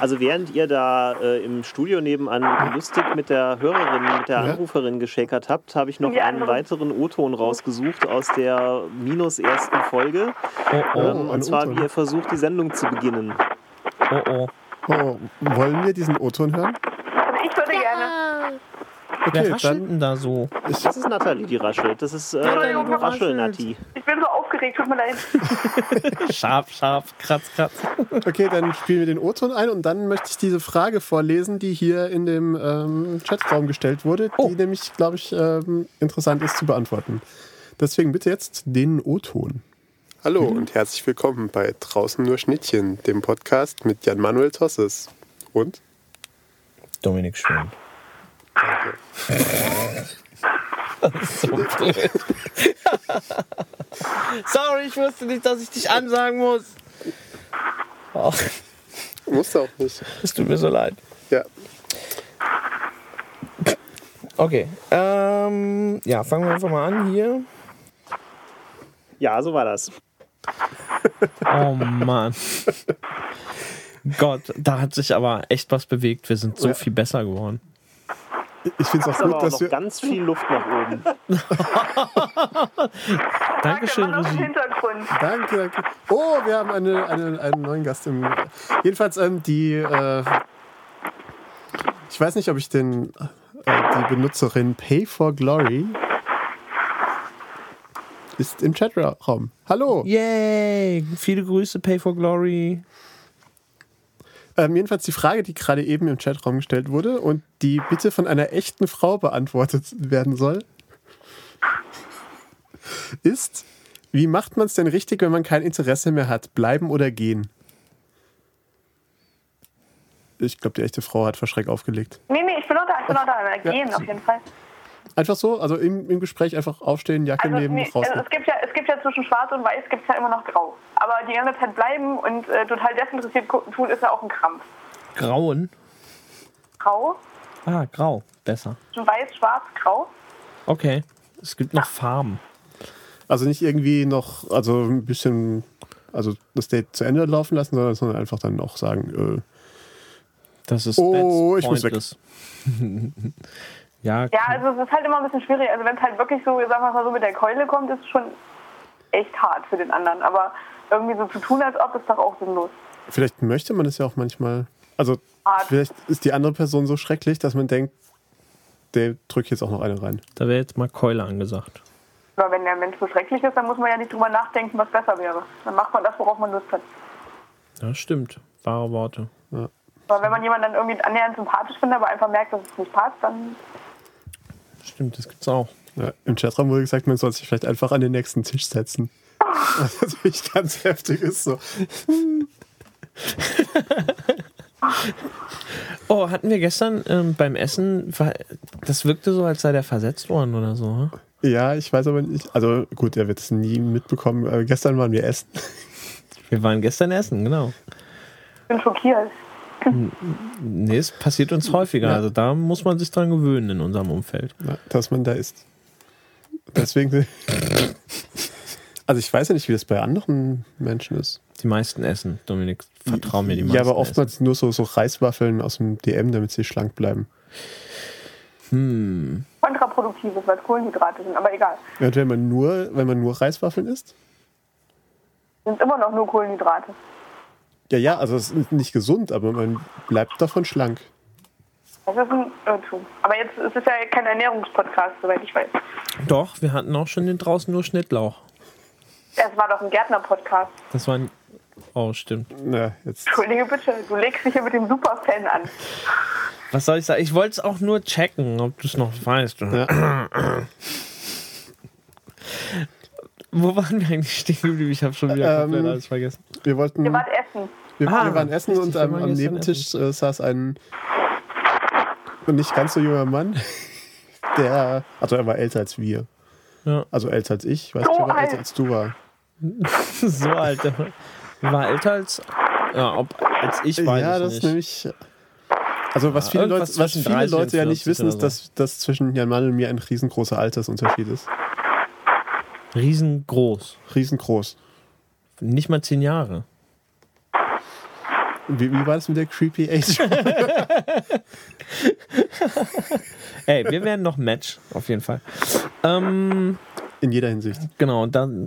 Also während ihr da äh, im Studio nebenan lustig mit der Hörerin, mit der. Anruferin geschäkert habt, habe ich noch Die einen andere. weiteren O-Ton rausgesucht aus der minus ersten Folge. Oh, oh, ähm, ein und zwar, O-Ton. wie ihr versucht, die Sendung zu beginnen. oh, oh. Oh, wollen wir diesen O-Ton hören? Also ich würde gerne. Wer Okay, raschelt dann denn da so? Das ist Nathalie, die raschelt. Das ist äh, Raschel-Nati. Ich bin so aufgeregt, tut mir leid. Scharf, scharf, kratz, kratz. Okay, dann spielen wir den O-Ton ein und dann möchte ich diese Frage vorlesen, die hier in dem ähm, Chatraum gestellt wurde, Oh. die nämlich, glaube ich, ähm, interessant ist zu beantworten. Deswegen bitte jetzt den O-Ton. Hallo und herzlich willkommen bei Draußen nur Schnittchen, dem Podcast mit Jan-Manuel Tosses. Und? Dominik Schön. So blöd. Sorry, ich wusste nicht, dass ich dich ansagen muss. Oh, Muss auch nicht. es tut mir so leid. Ja. Okay, ähm, ja, fangen wir einfach mal an hier. Ja, so war das. Oh Mann. Gott, da hat sich aber echt was bewegt. Wir sind so Ja. viel besser geworden. Ich finde es auch gut, dass noch wir. ganz viel Luft nach oben. Dankeschön, Regie. Hintergrund. Danke, danke. Oh, wir haben eine, eine, einen neuen Gast im. Jedenfalls ähm, die. Äh, ich weiß nicht, ob ich den. Äh, die Benutzerin Pay for Glory ist im Chatraum. Hallo. Yay! Viele Grüße, Pay for Glory. Ähm, jedenfalls die Frage, die gerade eben im Chatraum gestellt wurde und die bitte von einer echten Frau beantwortet werden soll, ist, wie macht man es denn richtig, wenn man kein Interesse mehr hat? Bleiben oder gehen? Ich glaube, die echte Frau hat verschreck aufgelegt. Nee, nee, ich bin noch da, ich bin noch da. Gehen auf jeden Fall. Einfach so, also im, im Gespräch einfach aufstehen, Jacke Also, nehmen, nee, raus. also es, gibt ja, es gibt ja zwischen Schwarz und Weiß gibt es ja immer noch Grau. Aber die ganze Zeit bleiben und äh, total desinteressiert tun, ist ja auch ein Krampf. Grauen. Grau, Ah, grau. Besser. Weiß, Schwarz, Grau. Okay. Es gibt noch Farben. Also nicht irgendwie noch, also ein bisschen, also das Date zu Ende laufen lassen, sondern, sondern einfach dann auch sagen, äh, Das ist Oh, ich muss weg. ja, Ja, also es ist halt immer ein bisschen schwierig. Also wenn es halt wirklich so, sagen wir mal so, mit der Keule kommt, ist es schon echt hart für den anderen. Aber irgendwie so zu tun, als ob, ist doch auch sinnlos. Vielleicht möchte man es ja auch manchmal. Also, Ah. vielleicht ist die andere Person so schrecklich, dass man denkt, der drückt jetzt auch noch eine rein. Da wäre jetzt mal Keule angesagt. Aber wenn der Mensch so schrecklich ist, dann muss man ja nicht drüber nachdenken, was besser wäre. Dann macht man das, worauf man Lust hat. Ja, stimmt. Wahre Worte. Aber wenn man jemanden dann irgendwie annähernd sympathisch findet, aber einfach merkt, dass es nicht passt, dann Stimmt, das gibt's auch. Ja, Im Chatraum wurde gesagt, man soll sich vielleicht einfach an den nächsten Tisch setzen. Was natürlich ganz heftig ist. So. Oh, hatten wir gestern ähm, beim Essen, das wirkte so, als sei der versetzt worden oder so. hm? Ja, ich weiß aber nicht. Also gut, er wird es nie mitbekommen. Aber gestern waren wir essen. Wir waren gestern essen, genau. ich bin schockiert. Nee, es passiert uns häufiger. Also da muss man sich dran gewöhnen in unserem Umfeld. Ja, dass man da ist. Deswegen. Also ich weiß ja nicht, wie das bei anderen Menschen ist. Die meisten essen, Dominik. Vertrau mir, die meisten Ja, aber essen. oftmals nur so, so Reiswaffeln aus dem DM, damit sie schlank bleiben. Hm. Kontraproduktives, weil es Kohlenhydrate sind, aber egal. Und wenn man nur, wenn man nur Reiswaffeln isst? Sind immer noch nur Kohlenhydrate. Ja, ja, also es ist nicht gesund, aber man bleibt davon schlank. Das ist ein Irrtum. Aber jetzt es ist ja kein Ernährungspodcast, soweit ich weiß. Doch, wir hatten auch schon den draußen nur Schnittlauch. Es war doch ein Gärtner-Podcast. Das war ein. Oh, stimmt. Na, jetzt. Entschuldige bitte, du legst dich hier mit dem Superfan an. Was soll ich sagen? Ich wollte es auch nur checken, ob du es noch weißt. Ja. Wo waren wir eigentlich stehen geblieben? Ich habe schon wieder Ähm, komplett alles vergessen. Wir wollten. Ihr wart essen. Wir, Ah, wir waren essen richtig, und wir am, waren am Nebentisch äh, saß ein nicht ganz so junger Mann, der, also er war älter als wir. Ja. Also älter als ich. Ich weiß So nicht, ob er alt. älter als du war. so alt. War älter als. Ja, ob, als ich weiß ja, ich das nicht. ist nämlich. Also was viele, Leute, was viele 30 und Leute ja nicht 40 wissen, ist, dass, dass zwischen Jan Mann und mir ein riesengroßer Altersunterschied ist. Riesengroß. Riesengroß. Nicht mal zehn Jahre. Wie, wie war das mit der Creepy Age? Ey, wir werden noch Match, auf jeden Fall. Ähm, In jeder Hinsicht. genau, und dann.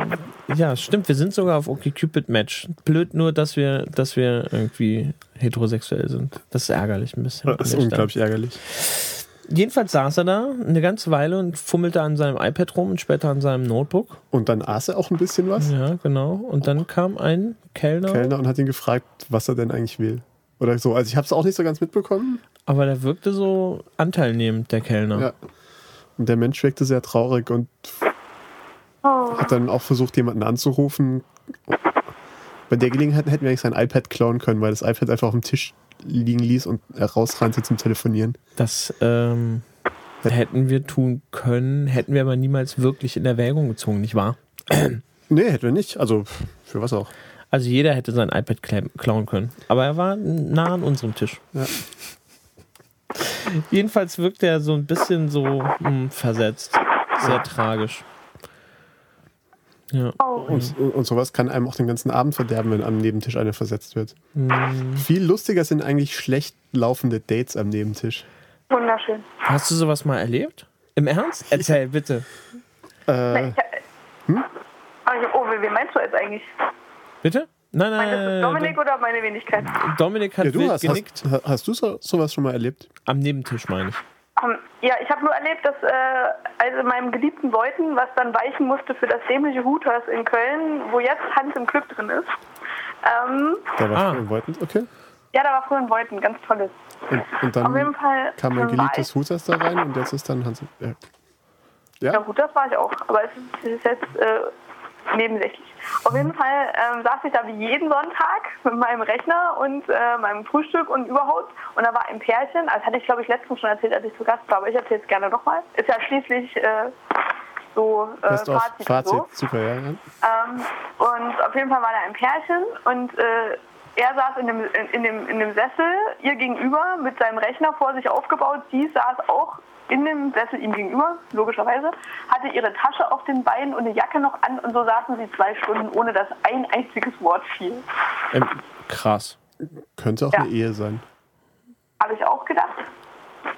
Ja, stimmt, wir sind sogar auf OkCupid Match. Blöd nur, dass wir, dass wir irgendwie heterosexuell sind. Das ist ärgerlich ein bisschen. Das ist unglaublich ärgerlich. Jedenfalls saß er da eine ganze Weile und fummelte an seinem iPad rum und später an seinem Notebook. Und dann aß er auch ein bisschen was, Ja, genau. Und dann kam ein Kellner, Kellner, und hat ihn gefragt, was er denn eigentlich will. Oder so. Also ich habe es auch nicht so ganz mitbekommen. aber der wirkte so anteilnehmend, der Kellner. Ja. Und der Mensch wirkte sehr traurig und Oh. hat dann auch versucht, jemanden anzurufen. Bei der Gelegenheit hätten wir eigentlich sein iPad klauen können, weil das iPad einfach auf dem Tisch liegen ließ und rausrannte zum Telefonieren. Das ähm, hätten wir tun können, hätten wir aber niemals wirklich in Erwägung gezogen, nicht wahr? Nee, hätten wir nicht. Also für was auch. Also jeder hätte sein iPad kla- klauen können. Aber er war nah an unserem Tisch. Ja. Jedenfalls wirkt er so ein bisschen so hm, versetzt. Sehr tragisch. Ja. Oh. Und, und sowas kann einem auch den ganzen Abend verderben, wenn am Nebentisch einer versetzt wird. Hm. Viel lustiger sind eigentlich schlecht laufende Dates am Nebentisch. Wunderschön. Hast du sowas mal erlebt? Im Ernst? Erzähl bitte. Äh, hm? Ich, oh, wen meinst du jetzt eigentlich? Bitte? Nein, nein, Meinst du nein. Dominik oder meine Wenigkeit? Dominik hat ja, du wild hast, genickt. hast, hast du so, sowas schon mal erlebt? Am Nebentisch, meine ich. Ähm, ja, ich habe nur erlebt, dass äh, also meinem geliebten Beuten, was dann weichen musste für das dämliche Huthers in Köln, wo jetzt Hans im Glück drin ist. Ähm, Der war Ah. schon Beutend, okay. ja, da war früher ein Beuten, ganz tolles. Und, und Auf jeden dann Fall kam mein geliebtes Hutas da rein und jetzt ist dann Hans. Ja. Ja, ja? gut, das war ich auch. Aber es ist, es ist jetzt äh, nebensächlich. Auf jeden Fall ähm, saß ich da wie jeden Sonntag mit meinem Rechner und äh, meinem Frühstück und überhaupt. Und da war ein Pärchen, also hatte ich glaube ich letztens schon erzählt, als ich zu Gast war, aber ich erzähle es gerne nochmal. Ist ja schließlich äh, so äh, Fazit. und Fazit, So. super, ja. ja. Ähm, und auf jeden Fall war da ein Pärchen und äh, er saß in dem, in, in, dem, in dem Sessel ihr gegenüber mit seinem Rechner vor sich aufgebaut. Sie saß auch in dem Sessel ihm gegenüber, logischerweise, hatte ihre Tasche auf den Beinen und eine Jacke noch an und so saßen sie zwei Stunden, ohne dass ein einziges Wort fiel. Ähm, krass. Könnte auch Ja. eine Ehe sein. Habe ich auch gedacht.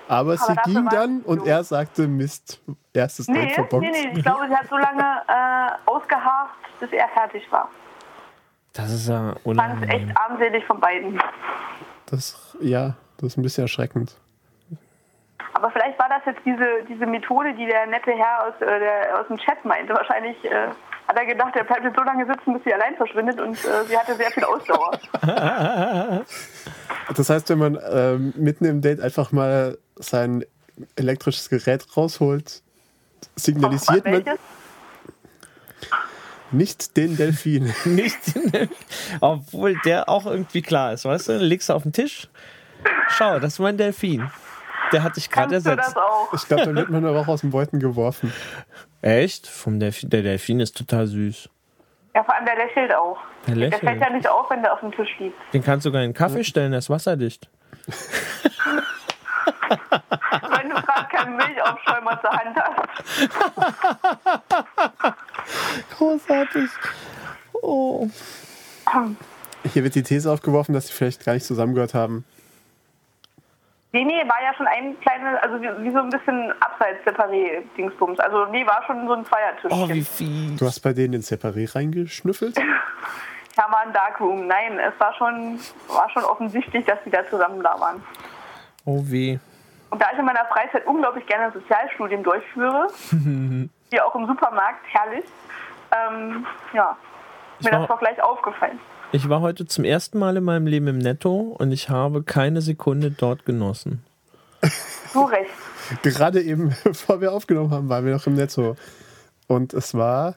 Aber, sie dafür ging dann und er sagte, Mist, erstes Nee, Date verbockt. nee, nee, ich glaube, sie hat so lange äh, ausgeharrt, bis er fertig war. Das ist ja fand es unangenehm. echt armselig von beiden. Das, ja, das ist ein bisschen erschreckend. Aber vielleicht war das jetzt diese, diese Methode, die der nette Herr aus, äh, der, aus dem Chat meinte. Wahrscheinlich äh, hat er gedacht, er bleibt jetzt so lange sitzen, bis sie allein verschwindet und äh, sie hatte sehr viel Ausdauer. Das heißt, wenn man ähm, mitten im Date einfach mal sein elektrisches Gerät rausholt, signalisiert man Welches? nicht den Delfin. Nicht, obwohl der auch irgendwie klar ist, weißt du? Legst du auf den Tisch. Schau, das ist mein Delfin. Der hat dich gerade ersetzt. das auch? Ich glaube, dann wird man aber auch aus dem Beuten geworfen. Echt? Vom Delfin, der Delfin ist total süß. Ja, vor allem der lächelt auch. Der Der fällt lächelt. ja nicht auf, wenn der auf dem Tisch liegt. Den kannst du sogar in den Kaffee stellen, der ist wasserdicht. Wenn du gerade keinen Milchaufschäumer zur Hand hast. Großartig. Oh. Hier wird die These aufgeworfen, dass sie vielleicht gar nicht zusammengehört haben. Nee, nee, war ja schon ein kleines, also wie, wie so ein bisschen abseits Separé-Dingsbums. Also nee, war schon so ein Feiertisch. Oh, wie fies. Du hast bei denen in Separé reingeschnüffelt? Ja, war ein Darkroom. Nein, es war schon, war schon offensichtlich, dass die da zusammen da waren. Oh weh. Und da ich in meiner Freizeit unglaublich gerne Sozialstudien durchführe, hier auch im Supermarkt, herrlich, ähm, ja, Ich mir war- das doch gleich aufgefallen. Ich war heute zum ersten Mal in meinem Leben im Netto und ich habe keine Sekunde dort genossen. Du recht. Gerade eben, bevor wir aufgenommen haben, waren wir noch im Netto. Und es war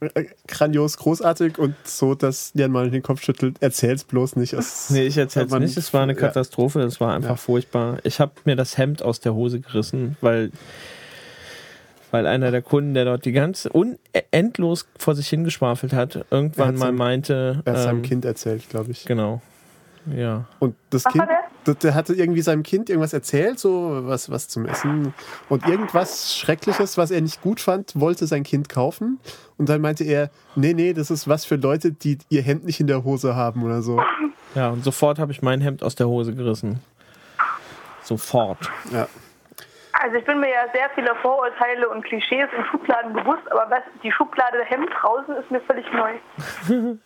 äh, grandios, großartig und so, dass Jan mal den Kopf schüttelt. Erzähl's bloß nicht. Es, Nee, ich erzähl's man- nicht. Es war eine ja. Katastrophe. Es war einfach Ja. furchtbar. Ich habe mir das Hemd aus der Hose gerissen, weil, weil einer der Kunden, der dort die ganze un endlos vor sich hingeschwafelt hat, irgendwann mal seinem- meinte. Er hat seinem ähm, Kind erzählt, glaube ich. Genau. Ja. Und das Was Kind, der, der hatte irgendwie seinem Kind irgendwas erzählt, so was, was zum Essen. Und irgendwas Schreckliches, was er nicht gut fand, wollte sein Kind kaufen. Und dann meinte er, nee, nee, das ist was für Leute, die ihr Hemd nicht in der Hose haben oder so. Ja, und sofort habe ich mein Hemd aus der Hose gerissen. Sofort. Ja. Also ich bin mir ja sehr viele Vorurteile und Klischees in Schubladen bewusst, aber was, die Schublade Hemd draußen ist mir völlig neu.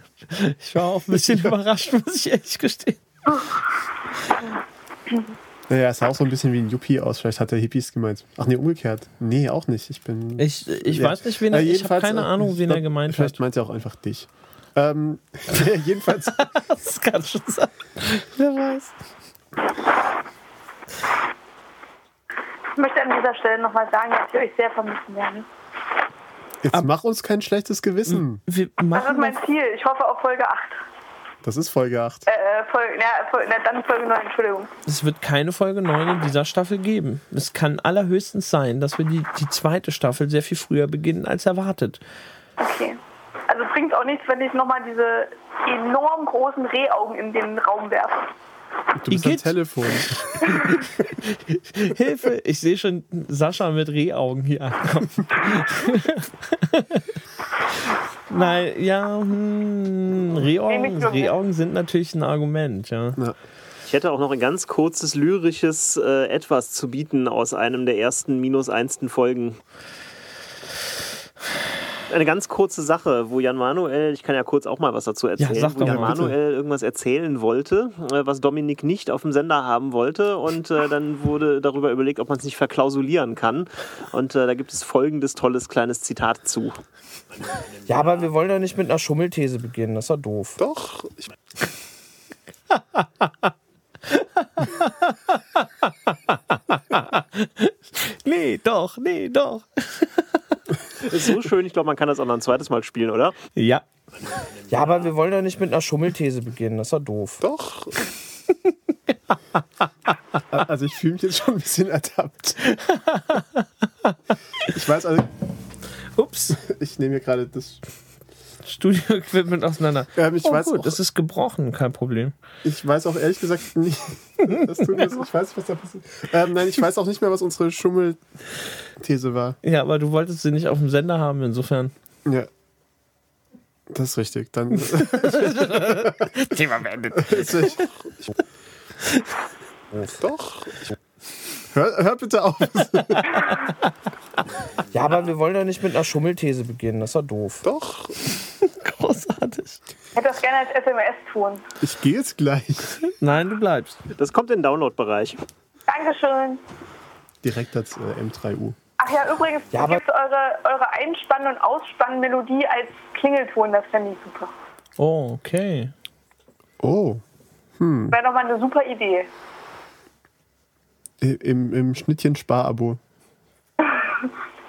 Ich war auch ein bisschen überrascht, muss ich ehrlich gestehen. Naja, es sah auch so ein bisschen wie ein Yuppie aus. Vielleicht hat er Hippies gemeint. Ach nee, umgekehrt. Nee, auch nicht. Ich bin. Ich, ich Ja. weiß nicht, wen Äh, er, ich habe keine äh, Ahnung, wen glaub, er gemeint Vielleicht hat. meint er auch einfach dich. Ähm, jedenfalls, Das kann schon sein. Wer weiß. Ich möchte an dieser Stelle nochmal sagen, dass ich euch sehr vermissen werde. jetzt mach uns kein schlechtes Gewissen. Wir Das ist mein Ziel. Ich hoffe auf Folge 8. Das ist Folge 8. Äh, äh, Folge, ja, Folge, na, dann Folge 9, Entschuldigung. es wird keine Folge 9 in dieser Staffel geben. Es kann allerhöchstens sein, dass wir die, die zweite Staffel sehr viel früher beginnen als erwartet. Okay. Also bringt auch nichts, wenn ich nochmal diese enorm großen Rehaugen in den Raum werfe. Du bist am Igitt. Telefon. Hilfe, ich sehe schon Sascha mit Rehaugen hier ankommen. Nein, ja, hm, Rehaugen. Rehaugen sind natürlich ein Argument, ja. Ich hätte auch noch ein ganz kurzes lyrisches äh, Etwas zu bieten aus einem der ersten minus einsten Folgen. Eine ganz kurze Sache, wo Jan Manuel, ich kann ja kurz auch mal was dazu erzählen, sag wo Jan mal. Manuel irgendwas erzählen wollte, äh, was Dominik nicht auf dem Sender haben wollte und äh, dann wurde darüber überlegt, ob man es nicht verklausulieren kann und äh, da gibt es folgendes tolles kleines Zitat zu. Ja, aber wir wollen doch nicht mit einer Schummelthese beginnen, das ist doch doof. Doch. Ich, Nee, doch, nee, doch. Ist so schön, ich glaube, man kann das auch noch ein zweites Mal spielen, oder? Ja. Ja, aber wir wollen doch nicht mit einer Schummelthese beginnen, das ist doch doof. doch. also ich fühle mich jetzt schon ein bisschen ertappt. Ich weiß also, Ups, ich nehme hier gerade das. Studioequipment auseinander. Ähm, ich oh, weiß gut, auch- das ist gebrochen, kein Problem. Ich weiß auch ehrlich gesagt nicht. Das tut mir, ich weiß nicht, was da passiert. Ähm, nein, ich weiß auch nicht mehr, was unsere Schummelthese war. Ja, aber du wolltest sie nicht auf dem Sender haben, insofern. Ja. Das ist richtig. Dann. Thema beendet. Ich, ich, doch. Hör, hör bitte auf. Ja, aber wir wollen doch nicht mit einer Schummelthese beginnen, das ist doch doof. Doch. Groß. Großartig. Ich hätte das gerne als SMS tun. Ich gehe jetzt gleich. Nein, du bleibst. Das kommt in den Download-Bereich. Dankeschön. Direkt als äh, M3U. Ach ja, übrigens, Ja, gibt eure, eure Einspann- und Ausspannmelodie als Klingelton, das fände ich super. Oh, okay. Oh. Wäre doch mal eine super Idee. Im, im Schnittchen-Spar-Abo.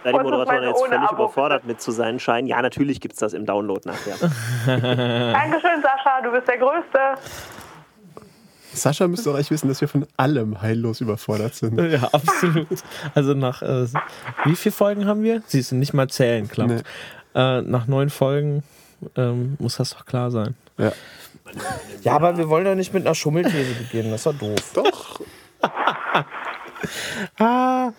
Da die Moderatorin meine jetzt völlig Abo, überfordert mit zu sein scheinen. Ja, natürlich gibt es das im Download nachher. Dankeschön, Sascha, du bist der Größte. Sascha müsste auch echt wissen, dass wir von allem heillos überfordert sind. Ja, absolut. Also nach äh, wie viele Folgen haben wir? Siehst du, nicht mal zählen klappt. Nee. Äh, nach neun Folgen ähm, muss das doch klar sein. Ja. Ja, aber wir wollen doch nicht mit einer Schummelthese beginnen, das ist doch doof. Doch. Ah,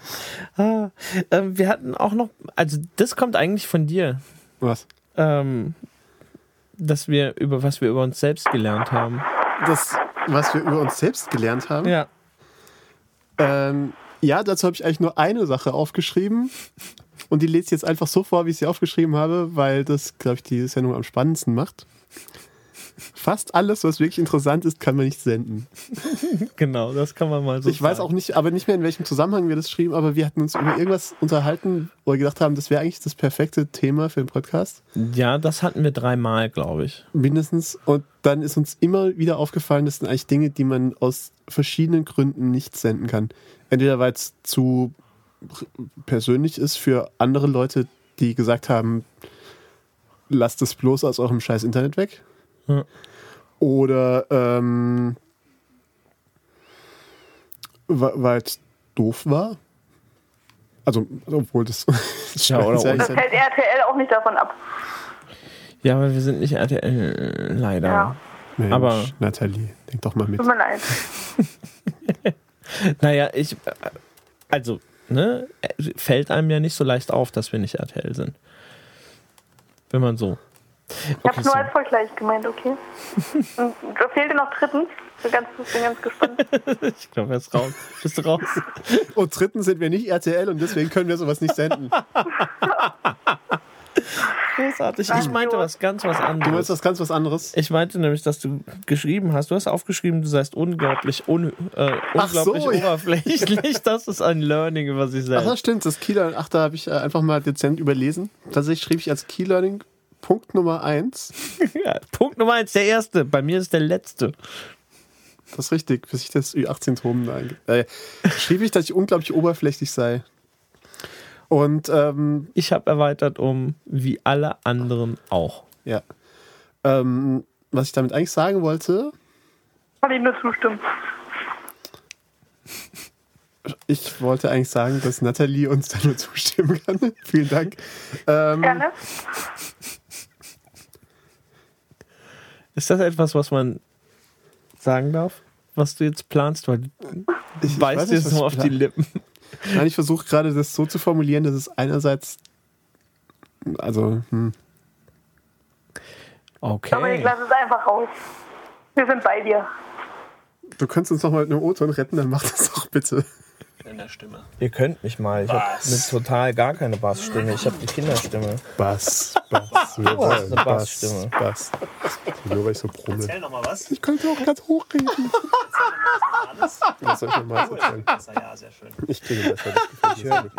ah. Ähm, wir hatten auch noch, also das kommt eigentlich von dir, Was? ähm, dass wir über was wir über uns selbst gelernt haben. Das, was wir über uns selbst gelernt haben. Ja. Ähm, ja, dazu habe ich eigentlich nur eine Sache aufgeschrieben. Und die lese ich jetzt einfach so vor, wie ich sie aufgeschrieben habe, weil das, glaube ich, die Sendung am spannendsten macht. Fast alles, was wirklich interessant ist, kann man nicht senden. Genau, das kann man mal so Ich weiß sagen. auch nicht, aber nicht mehr in welchem Zusammenhang wir das schrieben, aber wir hatten uns über irgendwas unterhalten, wo wir gedacht haben, das wäre eigentlich das perfekte Thema für den Podcast. Ja, das hatten wir dreimal, glaube ich. Mindestens. Und dann ist uns immer wieder aufgefallen, das sind eigentlich Dinge, die man aus verschiedenen Gründen nicht senden kann. Entweder weil es zu persönlich ist für andere Leute, die gesagt haben, lasst es bloß aus eurem scheiß Internet weg. Ja. Oder ähm, weil es doof war. Also, obwohl das. das Ja, oder- sein- hält RTL auch nicht davon ab. Ja, aber wir sind nicht RTL, leider. Ja. Mensch, aber- Nathalie, denk doch mal mit. Tut mir leid. Naja, ich, also, ne, fällt einem ja nicht so leicht auf, dass wir nicht RTL sind. Wenn man so. Ich habe es nur als Vergleich gemeint, okay? Und da fehlte noch drittens. Ich bin ganz, bin ganz gespannt. Ich glaube, er ist raus. Bist du raus? Und drittens sind wir nicht RTL und deswegen können wir sowas nicht senden. Großartig. Ich meinte was ganz was Du meinst anderes. was ganz was anderes? Ich meinte nämlich, dass du geschrieben hast, du hast aufgeschrieben, du seist unglaublich, un, äh, Ach so, unglaublich ja. oberflächlich. Das ist ein Learning über sich Ach, das selbst. stimmt. Das Key Learning, ach, da habe ich äh, einfach mal dezent überlesen. Tatsächlich schrieb ich als Key Learning Punkt Nummer eins. Ja, Punkt Nummer eins, der erste. Bei mir ist der letzte. Das ist richtig, bis ich das Ü18-Toben einge... Äh, schrieb ich, dass ich unglaublich oberflächlich sei. Und, ähm, Ich habe erweitert um wie alle anderen auch. ja. Ähm, was ich damit eigentlich sagen wollte, Kann ich nur zustimmen. ich wollte eigentlich sagen, dass Nathalie uns da nur zustimmen kann. Vielen Dank. Ähm, Gerne. Ist das etwas, was man sagen darf? Was du jetzt planst? Weil du ich, ich beißt weiß dir so ich auf die Lippen. Nein, ich versuche gerade das so zu formulieren, dass es einerseits, also, hm, Okay. lass es einfach raus. Wir sind bei dir. du könntest uns noch mal mit einem O-Ton retten, dann mach das doch bitte. In der Stimme. Ihr könnt mich mal. Ich habe total gar keine Bassstimme. Ich habe die Kinderstimme. Bass, Bass, hast eine Bassstimme. Bass. Nur weil ich so brummel. Erzähl noch mal was. Ich könnte auch ganz hoch reden. Alles. Was soll ich mal erzählen? Ja, sehr schön. Ich besser. Das mir sehr gut.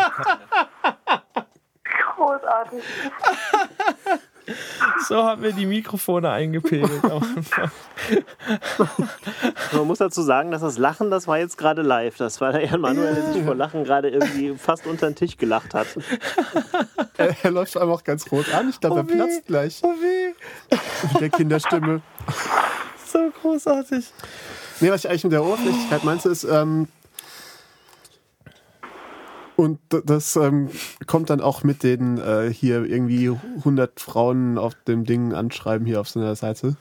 Großartig. So haben wir die Mikrofone eingepegelt. Man muss dazu sagen, dass das Lachen, das war jetzt gerade live. Das war der Jan Manuel, der sich vor Lachen gerade irgendwie fast unter den Tisch gelacht hat. Er, er läuft einem auch ganz rot an. Ich glaube, er Oh weh. platzt gleich oh weh. mit der Kinderstimme. So großartig. Nee, was ich eigentlich mit der Oberflächlichkeit meinte, ist, ähm, und d- das ähm, kommt dann auch mit den äh, hier irgendwie 100 Frauen auf dem Ding anschreiben hier auf so einer Seite.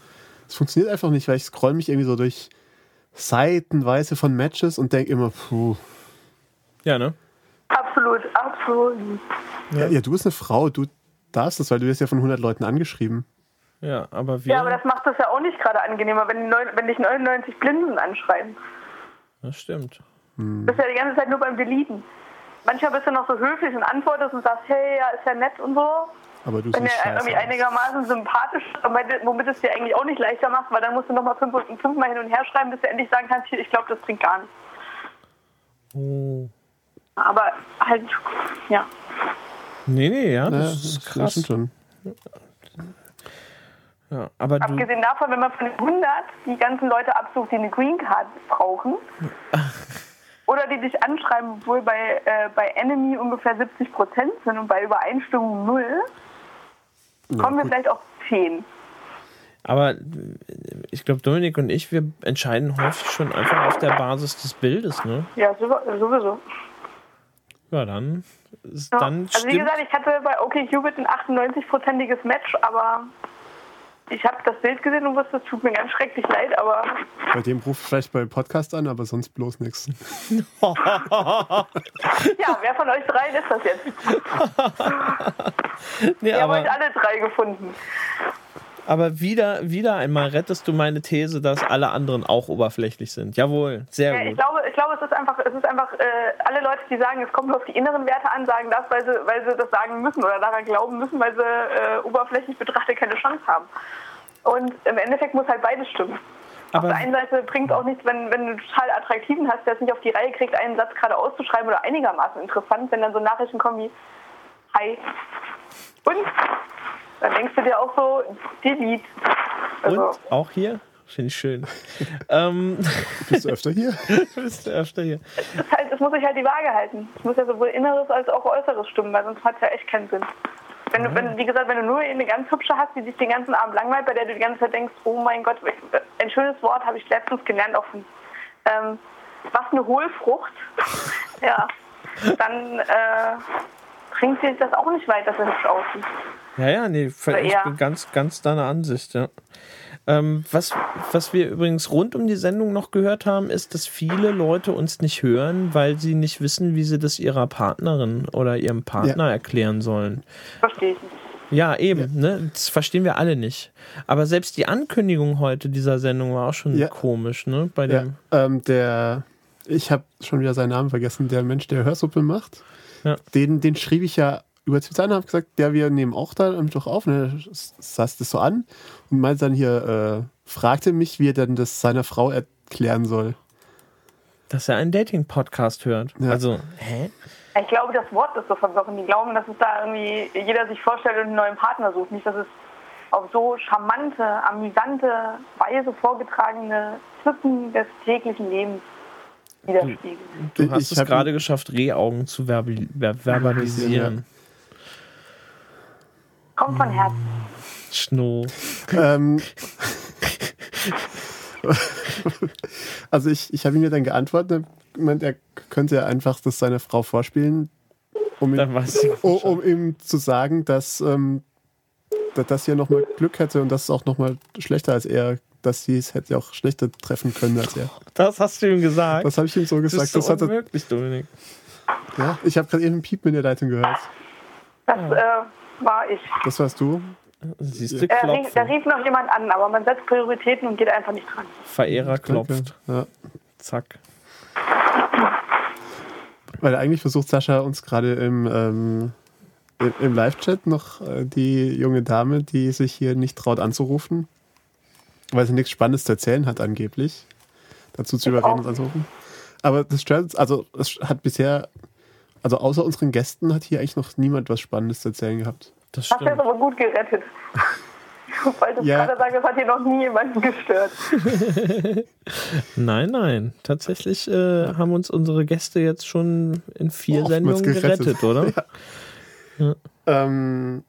Es funktioniert einfach nicht, weil ich scroll mich irgendwie so durch seitenweise von Matches und denke immer, puh. Ja, ne? Absolut, absolut. Ja. ja, du bist eine Frau, du darfst das, weil du wirst ja von 100 Leuten angeschrieben. Ja, aber wir. Ja, aber das macht es ja auch nicht gerade angenehmer, wenn, neun- wenn dich 99 Blinden anschreiben. das stimmt. Du bist ja die ganze Zeit nur beim Deleten. Manchmal bist du noch so höflich und antwortest und sagst, hey, ja, ist ja nett und so. Aber du Wenn siehst er irgendwie einigermaßen sympathisch ist, womit- es dir eigentlich auch nicht leichter macht, weil dann musst du nochmal fünf, fünfmal hin und her schreiben, bis du endlich sagen kannst, hier, ich glaube, das bringt gar nichts. Oh. Aber halt, ja. Nee, nee, ja, Ja, das das, ist das krass. stimmt schon. Ja, aber du, Abgesehen davon, wenn man von den 100 die ganzen Leute absucht, die eine Green Card brauchen, oder die dich anschreiben, obwohl bei, äh, bei Enemy ungefähr 70 Prozent sind und bei Übereinstimmung null, kommen wir vielleicht auf 10. aber äh, ich glaube, Dominik und ich, wir entscheiden häufig schon einfach auf der Basis des Bildes, ne? Ja, sow- sowieso. Ja, dann, ist- Ja. dann also wie gesagt, ich hatte bei OkCupid ein 98-prozentiges Match, aber ich habe das Bild gesehen und wusste, es tut mir ganz schrecklich leid, aber Bei dem ruft vielleicht bei Podcast an, aber sonst bloß nichts. ja, wer von euch dreien ist das jetzt? Nee, Wir haben aber, euch alle drei gefunden. Aber wieder, wieder einmal rettest du meine These, dass alle anderen auch oberflächlich sind. Jawohl, sehr Ja, ich gut. glaube, ich glaube, es ist einfach, es ist einfach, äh, alle Leute, die sagen, es kommt nur auf die inneren Werte an, sagen das, weil sie, weil sie das sagen müssen oder daran glauben müssen, weil sie äh, oberflächlich betrachtet keine Chance haben. Und im Endeffekt muss halt beides stimmen. auf Aber der einen Seite bringt es auch nichts, wenn, wenn du einen total attraktiven hast, der es nicht auf die Reihe kriegt, einen Satz gerade auszuschreiben oder einigermaßen interessant, wenn dann so Nachrichten kommen wie Hi. Und dann denkst du dir auch so, delete. Also, und auch hier? Finde ich schön. ähm, Bist du öfter hier? bist du öfter hier. es, halt, es muss sich halt die Waage halten. Es muss ja sowohl Inneres als auch Äußeres stimmen, weil sonst hat es ja echt keinen Sinn. Wenn du, wenn, wie gesagt, wenn du nur eine ganz hübsche hast, die dich den ganzen Abend langweilt, bei der du die ganze Zeit denkst, oh mein Gott, ein schönes Wort habe ich letztens gelernt, auch von, ähm, was eine Hohlfrucht, ja, dann äh, bringt sich das auch nicht weiter, dass er hübsch aussieht. Ja, ja, nee, ich eher- bin ganz, ganz deiner Ansicht, ja. Ähm, was, was wir übrigens rund um die Sendung noch gehört haben, ist, dass viele Leute uns nicht hören, weil sie nicht wissen, wie sie das ihrer Partnerin oder ihrem Partner erklären sollen. Verstehe ich nicht. Ja, eben, ne? Das verstehen wir alle nicht. Aber selbst die Ankündigung heute dieser Sendung war auch schon Ja. komisch, ne? Bei Ja, dem. ähm, der, ich habe schon wieder seinen Namen vergessen, der Mensch, der Hörsuppe macht. Ja. Den, den schrieb ich ja über Twitter und habe gesagt, ja, wir nehmen auch da ähm, doch auf. Ne, saß das so an und meinte dann hier, äh, fragte mich, wie er denn das seiner Frau erklären soll. Dass er einen Dating-Podcast hört. Ja. Also, hä? Ich glaube, das Wort ist so verwirrend. Die glauben, dass es da irgendwie jeder sich vorstellt und einen neuen Partner sucht. Nicht, dass es auf so charmante, amüsante Weise vorgetragene Tücken des täglichen Lebens widerspiegeln. Du Ich hast es hab- gerade geschafft, Rehaugen zu verbi- ver verbalisieren. Kommt von Herzen. Schno. ähm, also ich, ich habe ihm ja dann geantwortet, gemeint, er könnte ja einfach das seiner Frau vorspielen, um ihm, ich. um, um ihm zu sagen, dass, ähm, dass das hier nochmal Glück hätte und das ist auch nochmal schlechter als er, dass sie es hätte auch schlechter treffen können als er. Das hast du ihm gesagt. Das habe ich ihm so das gesagt. ist Das so hat er, unmöglich, Dominik. ja, ich habe gerade eben einen Piep in der Leitung gehört. Das äh, war ich. Das warst du. Siehst du, Äh, rief, da rief noch jemand an, aber man setzt Prioritäten und geht einfach nicht dran. Verehrer klopft. Ja. Zack. Weil eigentlich versucht Sascha uns gerade im, ähm, im, im Live-Chat noch äh, die junge Dame, die sich hier nicht traut anzurufen, weil sie nichts Spannendes zu erzählen hat angeblich, dazu zu Ich überreden, uns anzurufen. Aber das stört uns, also es hat bisher, also außer unseren Gästen hat hier eigentlich noch niemand was Spannendes zu erzählen gehabt. Das Hast du jetzt stimmt. aber gut gerettet. Weil das Ja. gerade sagen, das hat hier noch nie jemanden gestört. Nein, nein. Tatsächlich äh, haben uns unsere Gäste jetzt schon in vier Oftmals Sendungen gerettet, gerettet. oder? Ähm,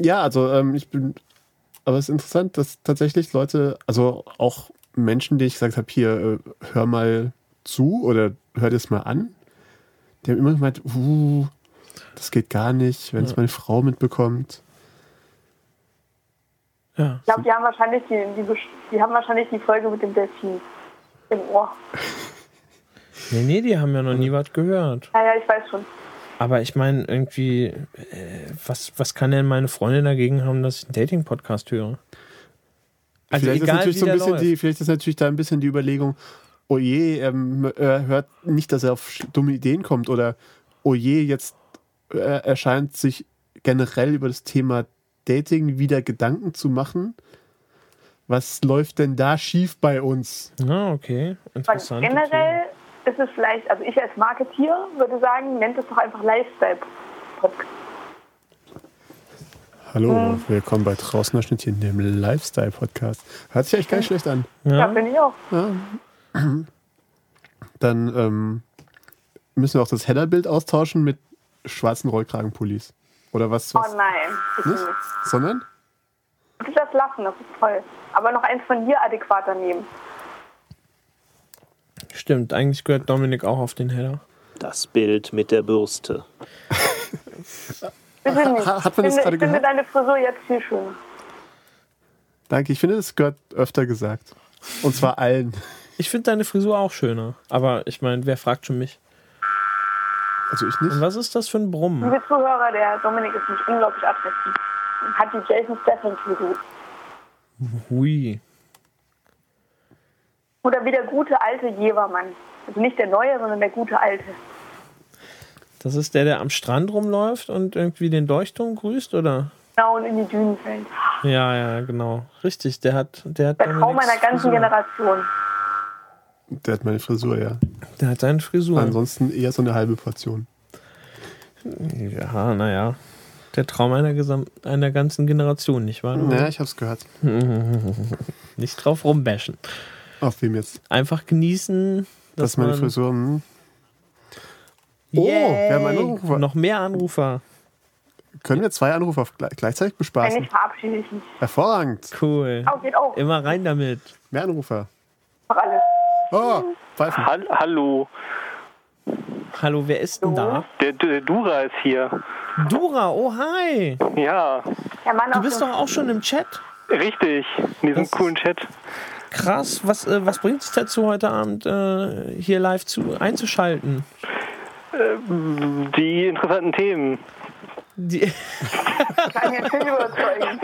ja, also ähm, ich bin, aber es ist interessant, dass tatsächlich Leute, also auch Menschen, die ich gesagt habe, hier, äh, hör mal zu oder hör das mal an, die haben immer gemeint, uh, das geht gar nicht, wenn es Ja. meine Frau mitbekommt. Ja. Ich glaube, die haben wahrscheinlich die, die, die haben wahrscheinlich die Folge mit dem Delfin im Ohr. Nee, nee, die haben ja noch nie was gehört. Naja, ich weiß schon. Aber ich meine, irgendwie, äh, was, was kann denn meine Freundin dagegen haben, dass ich einen Dating-Podcast höre? Also vielleicht, ist egal, natürlich wie so ein bisschen läuft. die, vielleicht ist natürlich da ein bisschen die Überlegung, oh je, er, hört nicht, dass er auf dumme Ideen kommt oder oh je, jetzt äh, erscheint sich generell über das Thema Dating wieder Gedanken zu machen. Was läuft denn da schief bei uns? Ah, okay. Interessant. generell ist es vielleicht, also ich als Marketier würde sagen, nennt es doch einfach Lifestyle-Podcast. Hallo, willkommen bei Draußen Schnittchen, dem Lifestyle-Podcast. Hört sich echt gar nicht schlecht an. Ja, Ja, finde ich auch. Dann ähm, müssen wir auch das Header-Bild austauschen mit schwarzen Rollkragenpullis. Oder was? Oh was nein, bitte nicht? nicht. Sondern? Bitte das lassen, das ist toll. Aber noch eins von dir adäquater nehmen. Stimmt. Eigentlich gehört Dominik auch auf den Header. Das Bild mit der Bürste. Bitte nicht. Ha- hat man das ich finde, gerade ich finde gehört? deine Frisur jetzt viel schöner. Danke, ich finde, das gehört öfter gesagt. Und zwar allen. Ich finde deine Frisur auch schöner. Aber ich meine, wer fragt schon mich? Also ich Und nicht. was ist das für ein Brummen? Liebe Zuhörer, der Dominik ist nicht unglaublich attraktiv. Und Hat die Jason Statham Frisur. Hui. Oder wie der gute alte Jevermann. Also nicht der neue, sondern der gute alte. Das ist der, der am Strand rumläuft und irgendwie den Leuchtturm grüßt, oder? Genau, und in die Dünen fällt. Ja, ja, genau. Richtig, der hat, der hat Der Traum meiner ganzen Frisur. Generation. Der hat meine Frisur, ja. Der hat seine Frisur. Ansonsten eher so eine halbe Portion. Ja, naja. Der Traum einer, Gesam einer ganzen Generation, nicht wahr? Ja, ich hab's gehört. Nicht drauf rumbashen. Auf wem jetzt? Einfach genießen. Das dass ist meine man- Frisur. Hm. Oh, wir haben einen! Anrufer. Noch mehr Anrufer. Können wir zwei Anrufer gleich- gleichzeitig bespaßen? verabschiede ich mich. Hervorragend. Cool. Oh, geht auch. Immer rein damit. Mehr Anrufer. Mach alles. Oh, Pfeifen. Hall hallo, Hallo, wer ist denn da? der, der Dura ist hier. Dura, oh hi. Ja, Du auf bist doch auch schon im Chat. richtig. In diesem Das- coolen Chat. Krass, was, äh, was bringt es dazu, heute Abend äh, hier live zu, einzuschalten? Die interessanten Themen. Die, kann jetzt nicht überzeugen.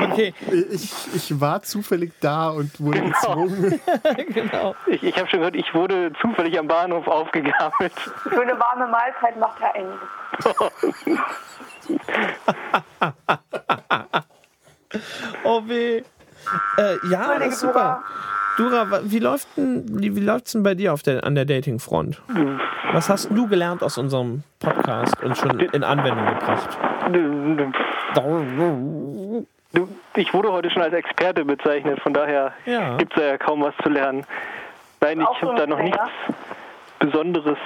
okay, Ich, ich war zufällig da und wurde gezwungen. genau. Ich, ich habe schon gehört, ich wurde zufällig am Bahnhof aufgegabelt. Für eine warme Mahlzeit macht er einiges. Oh weh. Äh, ja, ist super. Dura, wie läuft denn, wie, läuft's denn bei dir auf der, an der Dating-Front? Was hast du gelernt aus unserem Podcast und schon in Anwendung gebracht? Ich wurde heute schon als Experte bezeichnet, von daher Ja. gibt es ja kaum was zu lernen. Nein, ich habe da noch nichts Besonderes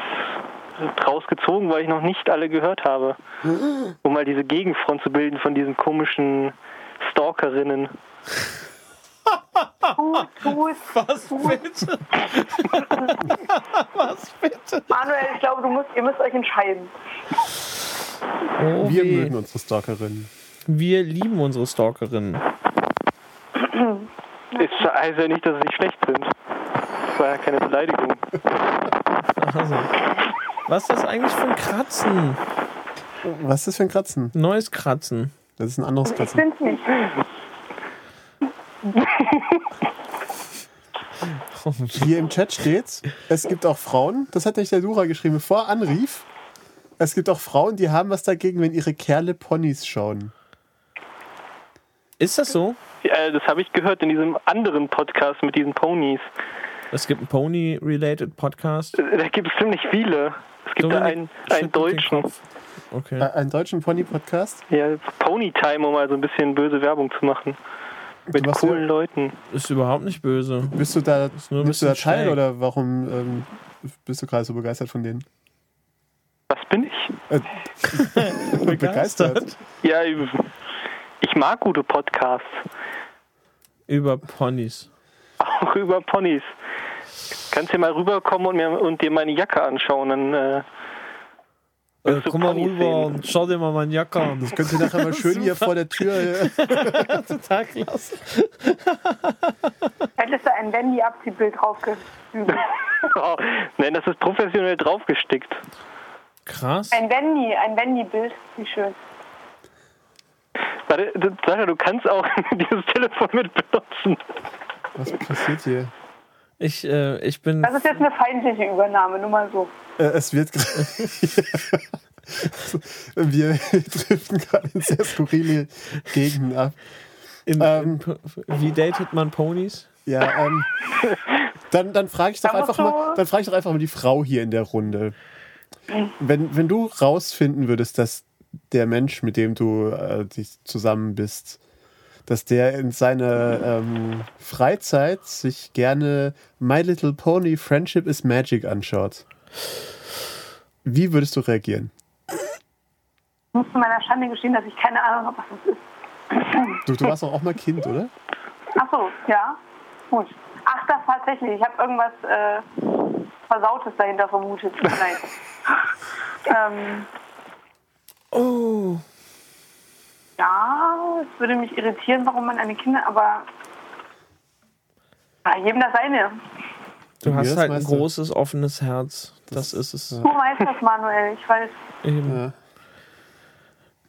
draus gezogen, weil ich noch nicht alle gehört habe. Um mal diese Gegenfront zu bilden von diesen komischen Stalkerinnen. Was bitte? Was bitte? Manuel, ich glaube, du musst, ihr müsst euch entscheiden. Oh, Wir weh. mögen unsere Stalkerinnen. Wir lieben unsere Stalkerinnen. Es heißt ja nicht, dass sie schlecht sind. Das war ja keine Beleidigung. Also. Was ist das eigentlich für ein Kratzen? Was ist das für ein Kratzen? Neues Kratzen. Das ist ein anderes Ich Kratzen. bin's nicht. Hier im Chat steht, es gibt auch Frauen, das hat nicht der Dura geschrieben, bevor er anrief. Es gibt auch Frauen, die haben was dagegen, wenn ihre Kerle Ponys schauen. Ist das so? Ja, das habe ich gehört in diesem anderen Podcast mit diesen Ponys. Es gibt einen Pony-related Podcast. Da gibt es ziemlich viele. Es gibt da Dominik einen, einen deutschen. Okay. Äh, einen deutschen Pony-Podcast. Ja, Pony Time, um mal so ein bisschen böse Werbung zu machen. Mit coolen ja- Leuten. Ist überhaupt nicht böse. Bist du da, nur ein bist du da bisschen Teil schräg. oder warum ähm, bist du gerade so begeistert von denen? Was bin ich? Begeistert? Ja, ich mag gute Podcasts. Über Ponys. Auch über Ponys. Kannst hier mal rüberkommen und, mir, und dir meine Jacke anschauen. Dann, äh, Äh, Willst du komm mal rüber und schau dir mal meine Jacke an. Das könnt ihr nachher mal schön hier vor der Tür. äh, total klasse. Hättest du ein Wendy-Abziehbild draufgebügelt. oh, nein, das ist professionell draufgestickt. Krass. Ein Wendy, ein Wendy-Bild. Wie schön. Warte, Sascha, du kannst auch dieses Telefon mit benutzen. Was passiert hier? Ich, äh, ich bin. Das ist jetzt eine feindliche Übernahme, nur mal so. Äh, es wird gerade. wir driften gerade in sehr skurrile Gegenden ab. In, Ähm. in, wie datet man Ponys? Ja, ähm, dann, dann frage ich doch einfach mal, dann frage ich doch einfach mal die Frau hier in der Runde. Wenn, wenn du rausfinden würdest, dass der Mensch, mit dem du äh, dich zusammen bist, dass der in seiner ähm, Freizeit sich gerne My Little Pony Friendship is Magic anschaut. Wie würdest du reagieren? Ich muss zu meiner Schande gestehen, dass ich keine Ahnung habe, was das ist. Du, du warst doch auch mal Kind, oder? Ach so, ja. Gut. Ach, das tatsächlich. Ich habe irgendwas äh, Versautes dahinter vermutet. Leid. ähm, Oh. Ja, es würde mich irritieren, warum man eine Kinder, aber ja, jedem das seine. Du hast das halt ein du? großes, offenes Herz. Das, ist es. Du weißt das, Manuel. Ich weiß. Eben. Ja.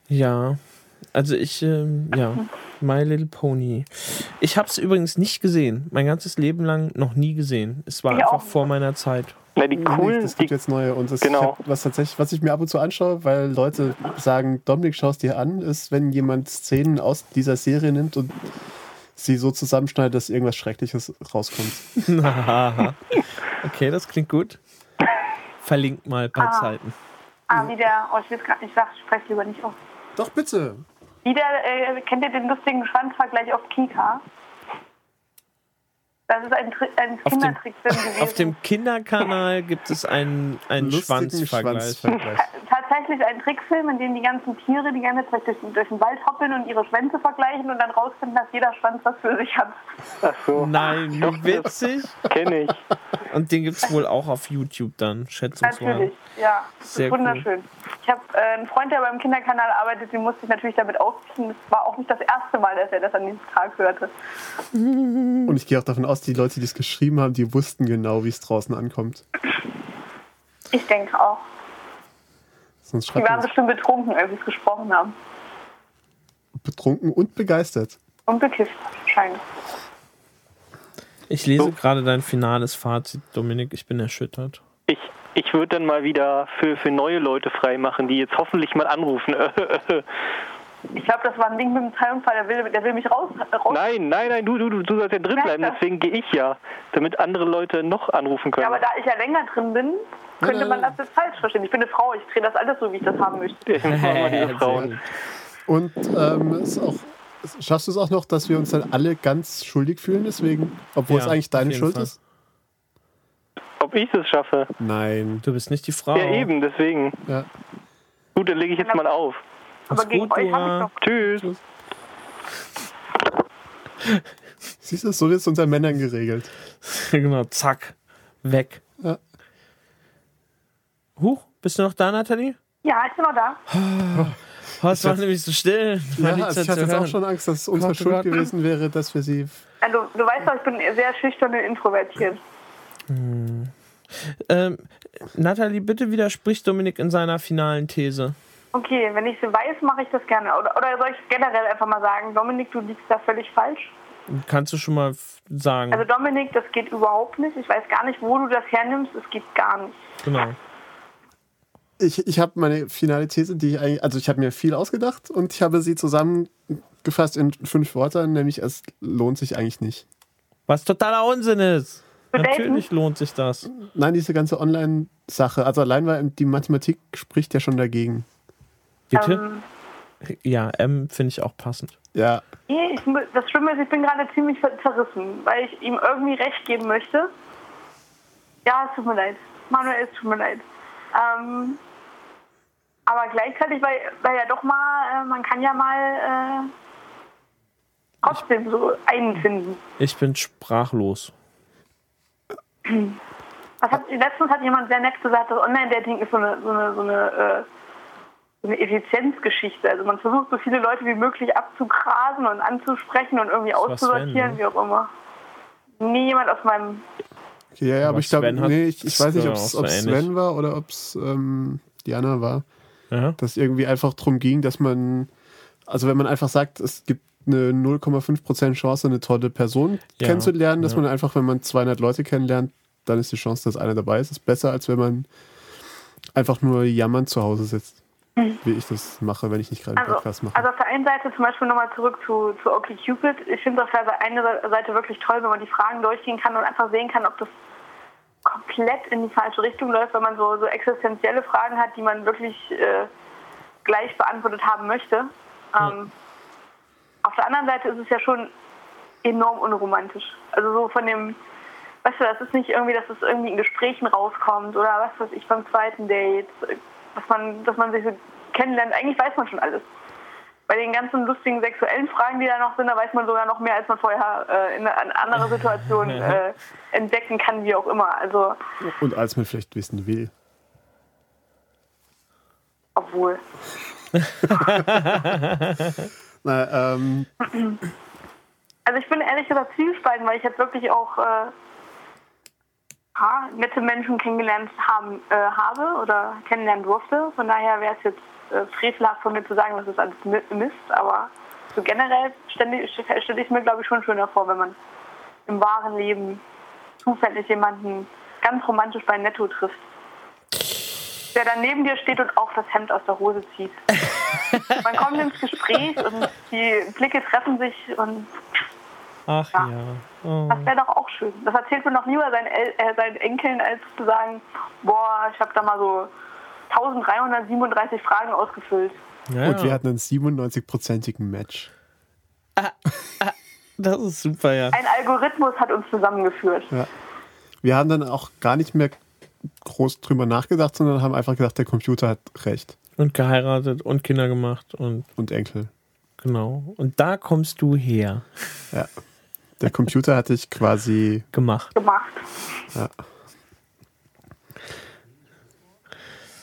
Ja. Also ich, ähm, ja. My Little Pony. Ich habe es übrigens nicht gesehen. Mein ganzes Leben lang noch nie gesehen. Es war Ich einfach auch vor meiner Zeit. Na, die Nee, coolen, das die, gibt jetzt neue. Und das, Genau. hab, was tatsächlich, was ich mir ab und zu anschaue, weil Leute sagen, Dominik, schaust dir an, ist, wenn jemand Szenen aus dieser Serie nimmt und sie so zusammenschneidet, dass irgendwas Schreckliches rauskommt. okay, das klingt gut. Verlinkt mal bei Ah. Zeiten. Ah, wie der, oh, ich will es gerade nicht sagen, ich spreche lieber nicht aus. Doch, bitte. Wie der, äh, kennt ihr den lustigen Schwanzvergleich auf Kika? Das ist ein, Tri ein Auf dem- Kindertrickfilm gewesen. Auf dem Kinderkanal gibt es einen, einen Schwanzvergleich. Schwanzvergleich. Tatsächlich ein Trickfilm, in dem die ganzen Tiere die ganze Zeit durch, durch den Wald hoppeln und ihre Schwänze vergleichen und dann rausfinden, dass jeder Schwanz was für sich hat. ach so, Nein, wie witzig. kenne ich. Und den gibt es wohl auch auf YouTube dann, schätzungsweise. Natürlich, ja. Das Sehr ist wunderschön. Ich habe äh, einen Freund, der beim Kinderkanal arbeitet, den musste ich natürlich damit aufziehen. Das war auch nicht das erste Mal, dass er das an diesem Tag hörte. Und ich gehe auch davon aus, die Leute, die es geschrieben haben, die wussten genau, wie es draußen ankommt. Ich denke auch. Sonst Die waren bestimmt betrunken, als sie es gesprochen haben. betrunken und begeistert. Und bekifft, wahrscheinlich. Ich lese gerade dein finales Fazit, Dominik. Ich bin erschüttert. Ich, ich würde dann mal wieder für, für neue Leute freimachen, die jetzt hoffentlich mal anrufen. Ich glaube, das war ein Ding mit dem Teilunfall, der will, der will mich raus. raus nein, nein, nein, du, du, du, du sollst ja drin bleiben, deswegen gehe ich ja, damit andere Leute noch anrufen können. ja, aber da ich ja länger drin bin, könnte Nein, man das jetzt falsch verstehen. Ich bin eine Frau, ich drehe das alles so, wie ich das haben möchte. ich diese Frauen. Und ähm, ist auch, schaffst du es auch noch, dass wir uns dann alle ganz schuldig fühlen, deswegen, obwohl Ja, es eigentlich deine Schuld Fall. ist? Ob ich es schaffe? Nein. Du bist nicht die Frau. Ja, eben, deswegen. Ja. Gut, dann lege ich jetzt mal auf. Aber Mach's gegen gut, euch habe ich doch. Tschüss. Siehst du, so wird es unter Männern geregelt. genau, zack. Weg. Ja. Huch, bist du noch da, Nathalie? Ja, ich bin noch da. Oh, es war nämlich so still. Ja, also ich hatte jetzt hören. auch schon Angst, dass es unsere Gott, Schuld Gott. gewesen wäre, dass wir sie. Also, du weißt doch, ich bin sehr schüchtern und introvertiert. Ähm, Nathalie, bitte widersprich Dominik in seiner finalen These. Okay, wenn ich sie weiß, mache ich das gerne. Oder, oder soll ich generell einfach mal sagen, Dominik, du liegst da völlig falsch? Kannst du schon mal sagen? Also Dominik, das geht überhaupt nicht. Ich weiß gar nicht, wo du das hernimmst. Es geht gar nicht. genau. Ich, ich habe meine finale These, die ich eigentlich. Also, ich habe mir viel ausgedacht und ich habe sie zusammengefasst in fünf Wörtern, nämlich es lohnt sich eigentlich nicht. Was totaler Unsinn ist. Für Natürlich lohnt sich das. Nein, diese ganze Online-Sache. Also, allein weil die Mathematik spricht ja schon dagegen. Bitte? Ähm, Ja, M finde ich auch passend. Ja, nee, ich, das Schlimme ist, ich bin gerade ziemlich zerrissen, weil ich ihm irgendwie recht geben möchte. Ja, es tut mir leid. Manuel, es tut mir leid. Ähm, aber gleichzeitig, weil, weil ja doch mal, äh, man kann ja mal äh, trotzdem so einen finden. Ich bin sprachlos. Was hat, letztens hat jemand sehr nett gesagt, das Online-Dating ist so eine, so eine, so eine, äh, so eine Effizienzgeschichte. Also man versucht so viele Leute wie möglich abzugrasen und anzusprechen und irgendwie Das war Sven, auszusortieren, ne? wie auch immer. Nie jemand aus meinem. Okay, ja, ja aber Aber ich glaube, nee, ich, ich weiß nicht, ob es so. Sven war oder ob es ähm, Diana war. Ja? dass irgendwie einfach darum ging, dass man, also wenn man einfach sagt, es gibt eine 0,5% Chance, eine tolle Person Ja, kennenzulernen, dass ja. man einfach, wenn man 200 Leute kennenlernt, dann ist die Chance, dass einer dabei ist, ist besser, als wenn man einfach nur jammernd zu Hause sitzt. Wie ich das mache, wenn ich nicht gerade einen Also, Podcast mache. also auf der einen Seite zum Beispiel nochmal zurück zu, zu OkCupid. Ich finde es auf der einen Seite wirklich toll, wenn man die Fragen durchgehen kann und einfach sehen kann, ob das komplett in die falsche Richtung läuft, wenn man so, so existenzielle Fragen hat, die man wirklich äh, gleich beantwortet haben möchte. Ähm, auf der anderen Seite ist es ja schon enorm unromantisch. Also so von dem, weißt du, das ist nicht irgendwie, dass es irgendwie in Gesprächen rauskommt oder was weiß ich beim zweiten Date, dass man, dass man sich so kennenlernt. Eigentlich weiß man schon alles. Bei den ganzen lustigen sexuellen Fragen, die da noch sind, da weiß man sogar noch mehr, als man vorher äh, in einer anderen Situation äh, entdecken kann, wie auch immer. Also, Und als man vielleicht wissen will. obwohl. Na, ähm, Also ich bin ehrlich gesagt zwiespalten, weil ich jetzt wirklich auch äh, ha, nette Menschen kennengelernt haben, äh, habe oder kennenlernen durfte. Von daher wäre es jetzt äh, frevelhaft von mir zu sagen, das ist alles Mi- Mist. Aber so generell stelle ich stell ich mir, glaube ich, schon schöner vor, wenn man im wahren Leben zufällig jemanden ganz romantisch bei Netto trifft. Der dann neben dir steht und auch das Hemd aus der Hose zieht. Man kommt ins Gespräch und die Blicke treffen sich und Ach Ja. ja. Oh. das wäre doch auch schön. Das erzählt man noch lieber seinen, El äh, seinen Enkeln, als zu sagen, boah, ich habe da mal so 1337 Fragen ausgefüllt. Ja, Und wir hatten einen 97-prozentigen Match. das ist super, ja. Ein Algorithmus hat uns zusammengeführt. Wir haben dann auch gar nicht mehr groß drüber nachgedacht, sondern haben einfach gedacht, der Computer hat recht. Und geheiratet und Kinder gemacht und Und Enkel. genau. Und da kommst du her. Ja. Der Computer hat dich quasi. Gemacht. gemacht.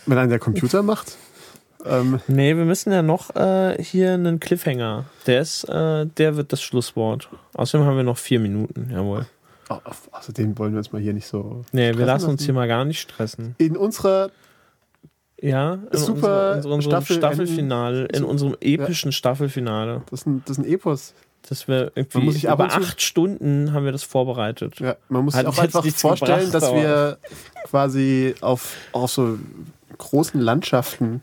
Wenn einen der Computer macht, ähm, Nee, wir müssen ja noch äh, hier einen Cliffhanger. Der ist, äh, der wird das Schlusswort. Außerdem haben wir noch vier Minuten, jawohl. außerdem wollen wir uns mal hier nicht so. Nee, wir lassen uns lassen. hier mal gar nicht stressen. In unserer Ja, in, Super unserer, in unserem Staffel- Staffelfinale, in unserem epischen Staffelfinale. Das ist ein, das ist ein Epos. Das wir irgendwie Man muss sich ab über zu- acht Stunden haben wir das vorbereitet. Ja, man muss Hat sich auch jetzt einfach vorstellen, gebracht, dass wir quasi auf, auf so großen Landschaften,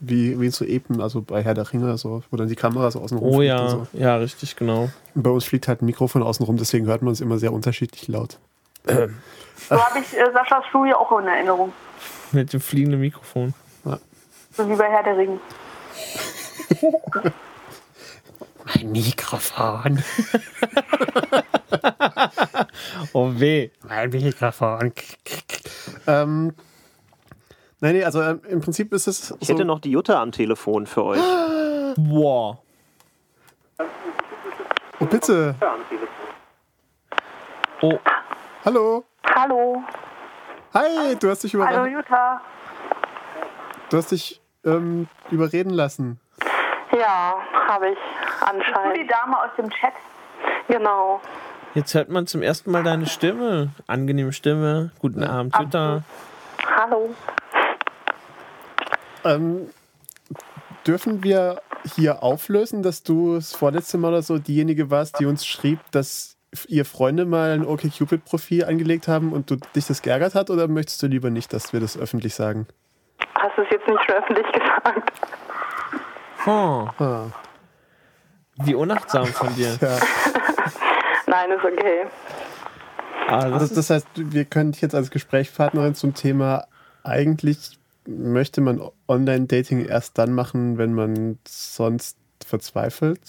wie, wie so Epen, also bei Herr der Ringe, so, wo dann die Kamera so außen rum Oh ja, so. ja, richtig, genau. Und bei uns fliegt halt ein Mikrofon außen rum, deswegen hört man es immer sehr unterschiedlich laut. So habe ich äh, Saschas Studie auch in Erinnerung. Mit dem fliegenden Mikrofon. So wie bei Herr der Ringe. Mein Mikrofon. Oh weh. Mein Mikrofon. ähm, nein, nee, also ähm, im Prinzip ist es. Ich so, hätte noch die Jutta am Telefon für euch. Wow. Oh, bitte. Oh, Hallo. Hallo. Hi, du hast dich, über, Hallo Jutta. du hast dich ähm, überreden lassen. Ja, habe ich Bist du die anscheinend. Dame aus dem Chat? Genau. jetzt hört man zum ersten Mal deine Stimme. Angenehme Stimme. Guten Abend, Jutta. Hallo. Ähm, dürfen wir hier auflösen, dass du das vorletzte Mal oder so diejenige warst, die uns schrieb, dass ihr Freunde mal ein OkCupid-Profil angelegt haben und du dich das geärgert hat? Oder möchtest du lieber nicht, dass wir das öffentlich sagen? Hast du es jetzt nicht schon öffentlich gesagt? Oh, Ah, wie unachtsam von dir. ja. Nein, ist okay. Ah, das Also ist, das heißt, wir können dich jetzt als Gesprächspartnerin zum Thema eigentlich möchte man Online-Dating erst dann machen, wenn man sonst verzweifelt.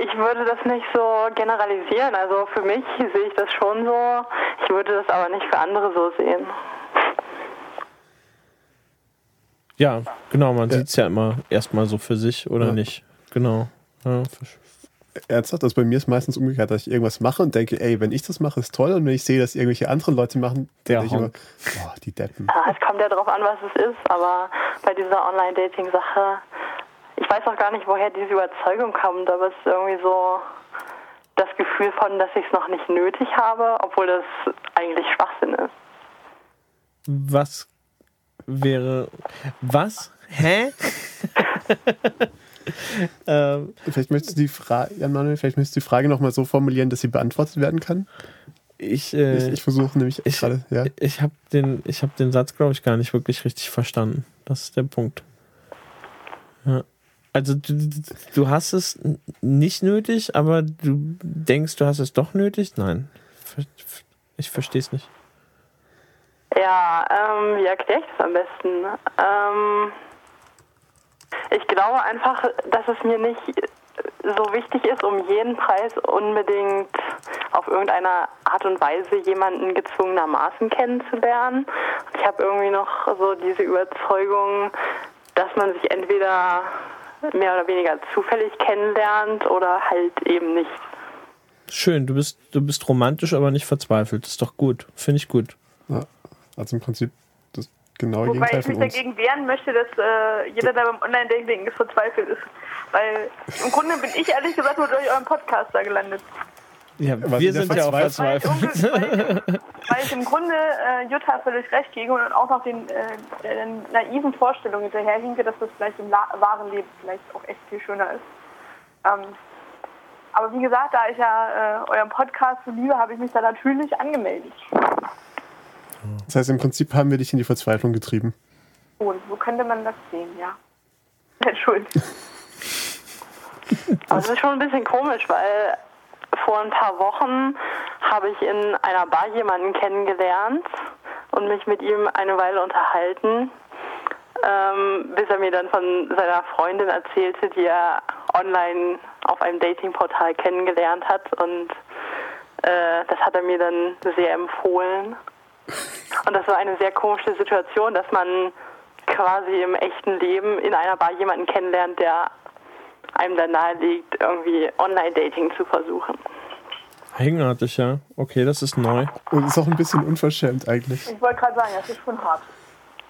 Ich würde das nicht so generalisieren. Also für mich sehe ich das schon so. Ich würde das aber nicht für andere so sehen. Ja, genau, man Ja. sieht es ja immer erstmal so für sich, oder Ja. nicht? Genau. Ja, Ernsthaft? Also bei mir ist meistens umgekehrt, dass ich irgendwas mache und denke, ey, wenn ich das mache, ist toll. Und wenn ich sehe, dass irgendwelche anderen Leute machen, Der denke ich immer, boah, die Deppen. Ja, es kommt ja darauf an, was es ist, aber bei dieser Online-Dating-Sache, ich weiß auch gar nicht, woher diese Überzeugung kommt, aber es ist irgendwie so das Gefühl von, dass ich es noch nicht nötig habe, obwohl das eigentlich Schwachsinn ist. Was wäre. Was? Hä? ähm, Vielleicht möchtest du die Frage, Jan Manuel, vielleicht möchtest du die Frage nochmal so formulieren, dass sie beantwortet werden kann. Ich, äh, Ich, ich versuche nämlich ich- gerade, ja. ich habe den, ich hab den Satz, glaube ich, gar nicht wirklich richtig verstanden. Das ist der Punkt. Ja. Also du, du- hast es nicht nötig, aber du denkst, du hast es doch nötig? Nein. Ich verstehe es nicht. Ja, ähm, wie erkläre ich das am besten? Ähm, ich glaube einfach, dass es mir nicht so wichtig ist, um jeden Preis unbedingt auf irgendeine Art und Weise jemanden gezwungenermaßen kennenzulernen. Ich habe irgendwie noch so diese Überzeugung, dass man sich entweder mehr oder weniger zufällig kennenlernt oder halt eben nicht. Schön, du bist, du bist romantisch, aber nicht verzweifelt. Das ist doch gut. Finde ich gut. ja. Also im Prinzip das genaue Wobei Gegenteil ich mich dagegen wehren möchte, dass äh, jeder, der beim Online-Dating ist, verzweifelt ist. Weil im Grunde bin ich ehrlich gesagt nur durch euren Podcast da gelandet. Ja, wir der sind ja auch Weil, verzweifelt. irgendwie- weil, weil ich im Grunde äh, Jutta völlig recht gebe und auch noch den, äh, den naiven Vorstellungen hinterherhinke, dass das vielleicht im La wahren Leben vielleicht auch echt viel schöner ist. Ähm, aber wie gesagt, da ich ja äh, euren Podcast so liebe, habe ich mich da natürlich angemeldet. Das heißt, im Prinzip haben wir dich in die Verzweiflung getrieben. Und so könnte man das sehen, ja. Entschuldigung. Also es ist schon ein bisschen komisch, weil vor ein paar Wochen habe ich in einer Bar jemanden kennengelernt und mich mit ihm eine Weile unterhalten, ähm, bis er mir dann von seiner Freundin erzählte, die er online auf einem Datingportal kennengelernt hat und äh, das hat er mir dann sehr empfohlen. Und das war eine sehr komische Situation, dass man quasi im echten Leben in einer Bar jemanden kennenlernt, der einem dann nahelegt, irgendwie Online-Dating zu versuchen. Eigenartig, ja. Okay, das ist neu. Und ist auch ein bisschen unverschämt eigentlich. Ich wollte gerade sagen, das ist schon hart.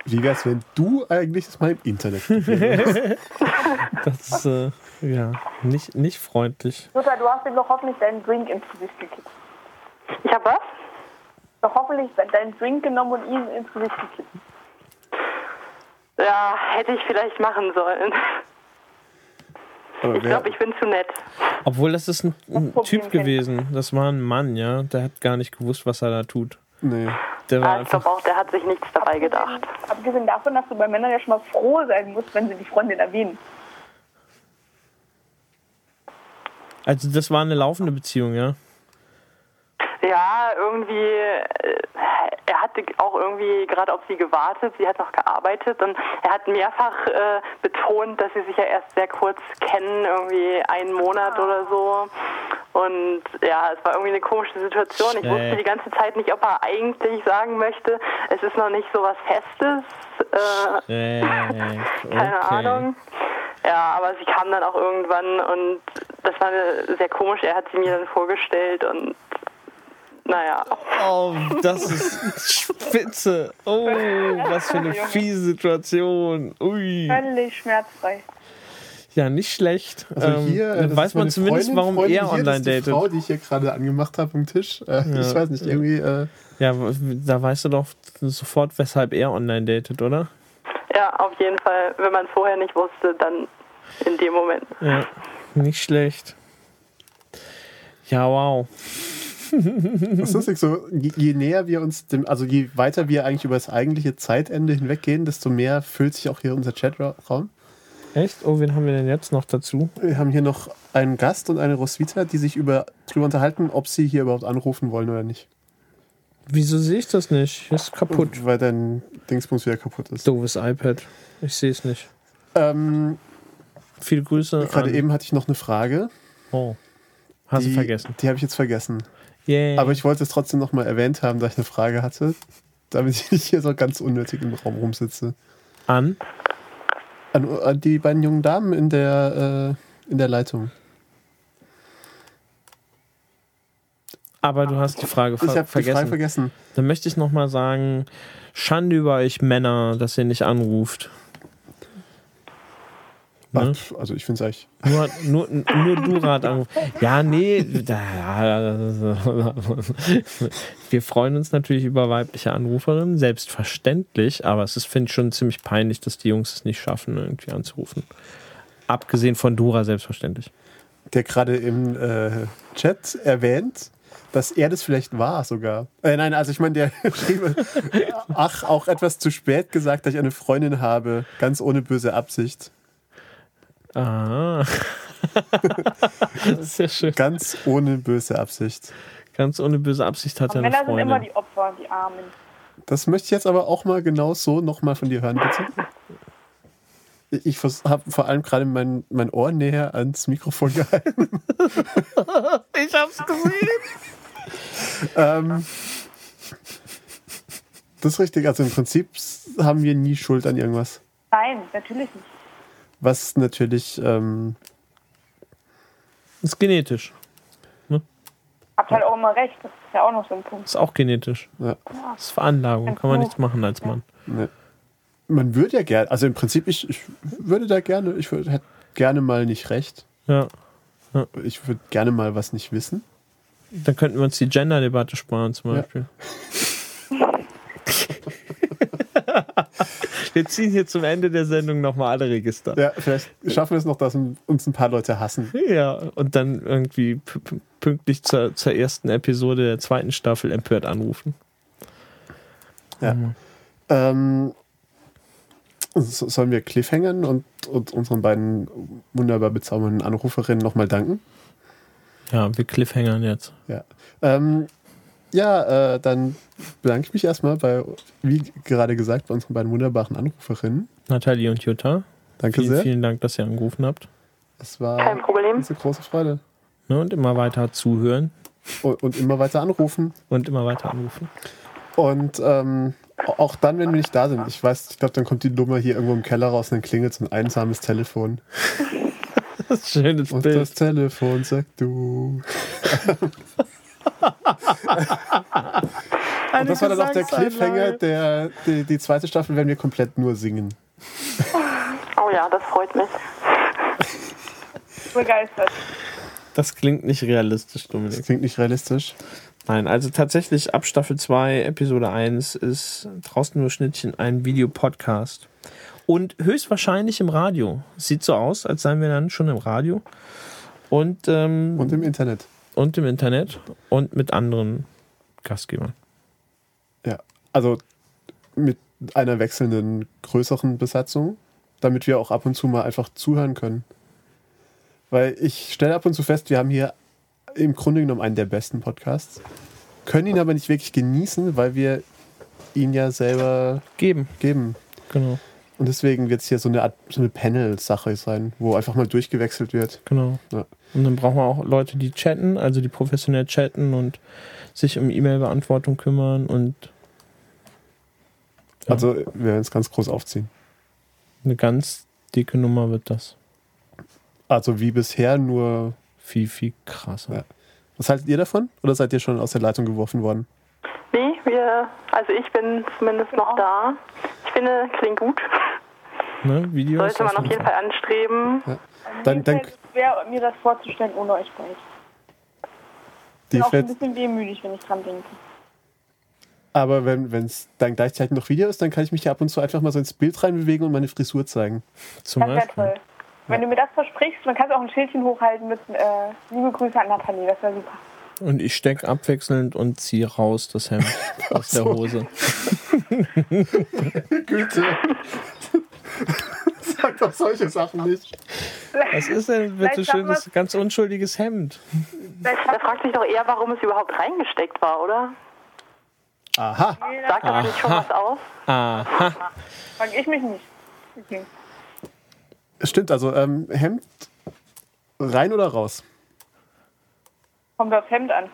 Wie wär's, wenn du eigentlich das mal im Internet? Das ist, äh, ja, nicht, nicht freundlich. Jutta, du hast ihm doch hoffentlich deinen Drink ins Gesicht gekippt. Ich habe was? Doch hoffentlich deinen Drink genommen und ihn ins Gesicht gekippt. Ja, hätte ich vielleicht machen sollen. Aber Ich glaube, ich bin zu nett. Obwohl, das ist ein, ein Problem Typ gewesen. Das war ein Mann, ja. Der hat gar nicht gewusst, was er da tut. nee. Der war Ah, ich glaube auch, der hat sich nichts dabei gedacht. Abgesehen davon, dass du bei Männern ja schon mal froh sein musst, wenn sie die Freundin erwähnen. Also, das war eine laufende Beziehung, ja. Ja, irgendwie, äh, er hatte auch irgendwie gerade auf sie gewartet, sie hat noch gearbeitet und er hat mehrfach äh, betont, dass sie sich ja erst sehr kurz kennen, irgendwie einen Monat oder so. Und ja, es war irgendwie eine komische Situation. Ich wusste die ganze Zeit nicht, ob er eigentlich sagen möchte, es ist noch nicht so was Festes. Äh, keine okay. Ahnung. Ja, aber sie kam dann auch irgendwann und das war sehr komisch. Er hat sie mir dann vorgestellt und naja. Oh, das ist spitze. Oh, was für eine fiese Situation. Ui. Völlig schmerzfrei. Ja, nicht schlecht. Also Ähm, hier, äh, dann das weiß man zumindest, Freundin, warum Freundin er online ist die datet. Frau, die ich hier gerade angemacht habe am Tisch. Äh, Ja. Ich weiß nicht, irgendwie. Äh, Ja, da weißt du doch sofort, weshalb er online datet, oder? Ja, auf jeden Fall. Wenn man es vorher nicht wusste, dann in dem Moment. Ja, nicht schlecht. Ja, wow. Das ist lustig, so, je, je näher wir uns dem, also je weiter wir eigentlich über das eigentliche Zeitende hinweggehen, desto mehr füllt sich auch hier unser Chatraum. Echt? Oh, wen haben wir denn jetzt noch dazu? Wir haben hier noch einen Gast und eine Roswitha, die sich über, darüber unterhalten, ob sie hier überhaupt anrufen wollen oder nicht. Wieso sehe ich das nicht? Ist kaputt. Weil dein Dingsbums wieder kaputt ist. Doofes iPad. Ich sehe es nicht. Ähm, Viele Grüße. Gerade eben hatte ich noch eine Frage. Oh. Hast die, du vergessen. Die habe ich jetzt vergessen. Yay. Aber ich wollte es trotzdem noch mal erwähnt haben, da ich eine Frage hatte, damit ich nicht hier so ganz unnötig im Raum rumsitze. an? An, an die beiden jungen Damen in der, äh, in der Leitung. Aber du hast die Frage ver ich die vergessen. Frage vergessen. Dann möchte ich nochmal sagen, Schande über euch Männer, dass ihr nicht anruft. Ne? also ich finde es eigentlich. Nur, nur, nur du Rat anrufen. Ja, nee. Wir freuen uns natürlich über weibliche Anruferinnen, selbstverständlich, aber es ist, finde ich, schon ziemlich peinlich, dass die Jungs es nicht schaffen, irgendwie anzurufen. Abgesehen von Dora, selbstverständlich. Der gerade im äh, Chat erwähnt, dass er das vielleicht war sogar. Äh, nein, also ich meine, der ach, auch etwas zu spät gesagt, dass ich eine Freundin habe, ganz ohne böse Absicht. Ah. das ist sehr schön. Ganz ohne böse Absicht. Ganz ohne böse Absicht hat er eine Männer sind immer Freundin. die Opfer, die Armen. Das möchte ich jetzt aber auch mal genau so nochmal von dir hören, bitte. Ich habe vor allem gerade mein, mein Ohr näher ans Mikrofon gehalten. Ich hab's gesehen. Ähm, das ist richtig. Also im Prinzip haben wir nie Schuld an irgendwas. Nein, natürlich nicht. Was natürlich, ähm, ist genetisch. Habt halt auch immer recht. Das ist ja auch noch so ein Punkt. Ist auch genetisch. ja, Das ist Veranlagung. Kann man nichts machen als Mann. ne. man würde ja gerne, also im Prinzip, ich, ich würde da gerne, ich würde, hätte gerne mal nicht recht. Ja. Ich würde gerne mal was nicht wissen. Dann könnten wir uns die Gender-Debatte sparen zum Ja. Wir ziehen hier zum Ende der Sendung nochmal alle Register. Ja, vielleicht schaffen wir es noch, dass uns ein paar Leute hassen. Ja, und dann irgendwie pünktlich zur, zur ersten Episode der zweiten Staffel empört anrufen. Ja. Ähm, so- sollen wir Cliffhangern und, und unseren beiden wunderbar bezaubernden Anruferinnen nochmal danken? Ja, wir Cliffhangern jetzt. Ja. Ähm, ja, äh, dann bedanke ich mich erstmal bei, wie gerade gesagt, bei unseren beiden wunderbaren Anruferinnen. Nathalie und Jutta, Danke vielen, sehr. vielen Dank, dass ihr angerufen habt. Es war Kein Problem. eine große Freude. Ne, und immer weiter zuhören Und, und immer weiter anrufen. und immer weiter anrufen. Und ähm, auch dann, wenn wir nicht da sind. Ich weiß, ich glaube, dann kommt die Nummer hier irgendwo im Keller raus und dann klingelt so ein einsames Telefon. Das ist ein schönes Und Bild. das Telefon sagt du. Und das war dann auch der Cliffhanger, der, die, die zweite Staffel werden wir komplett nur singen. Oh ja, das freut mich. Begeistert. Das klingt nicht realistisch, Das Dominik. klingt nicht realistisch. Nein, also tatsächlich ab Staffel 2, Episode 1 ist draußen nur Schnittchen ein Videopodcast. Und höchstwahrscheinlich im Radio. Sieht so aus, als seien wir dann schon im Radio. Und, ähm, Und im Internet. Und im Internet und mit anderen Gastgebern. Ja. Also mit einer wechselnden, größeren Besatzung, damit wir auch ab und zu mal einfach zuhören können. Weil ich stelle ab und zu fest, wir haben hier im Grunde genommen einen der besten Podcasts, können ihn aber nicht wirklich genießen, weil wir ihn ja selber Geben, geben. genau. Und deswegen wird es hier so eine Art so eine Panel-Sache sein, wo einfach mal durchgewechselt wird. Genau. Ja. Und dann brauchen wir auch Leute, die chatten, also die professionell chatten und sich um E-Mail-Beantwortung kümmern und Ja. Also wir werden es ganz groß aufziehen. eine ganz dicke Nummer wird das. Also wie bisher nur. Viel, viel krasser. Ja. Was haltet ihr davon? Oder seid ihr schon aus der Leitung geworfen worden? Nee, wir, also ich bin zumindest noch da. Finde, klingt gut. Ne? Videos Sollte man auf jeden Fall anstreben. Dann- Mir dann- fällt es schwer, mir das vorzustellen ohne euch beide. Ich Die bin auch ein bisschen wehmütig, wenn ich dran denke. aber wenn es dann gleichzeitig noch Video ist, dann kann ich mich ja ab und zu einfach mal so ins Bild reinbewegen und meine Frisur zeigen. zum Das wäre Beispiel. toll. Wenn du mir das versprichst, dann kannst du auch ein Schildchen hochhalten mit äh, Liebe Grüße an Nathalie. Das wäre super. Und ich steck abwechselnd und ziehe raus das Hemd aus der. Hose. Güte. Sag doch solche Sachen nicht. Was ist denn bitte schön das ganz unschuldiges Hemd? Da fragt sich doch eher, warum es überhaupt reingesteckt war, oder? Aha. Sagt das nicht schon was aus? Aha. Frag ich mich nicht. Okay. Stimmt, also ähm, Hemd rein oder raus? Kommt aufs Hemd an.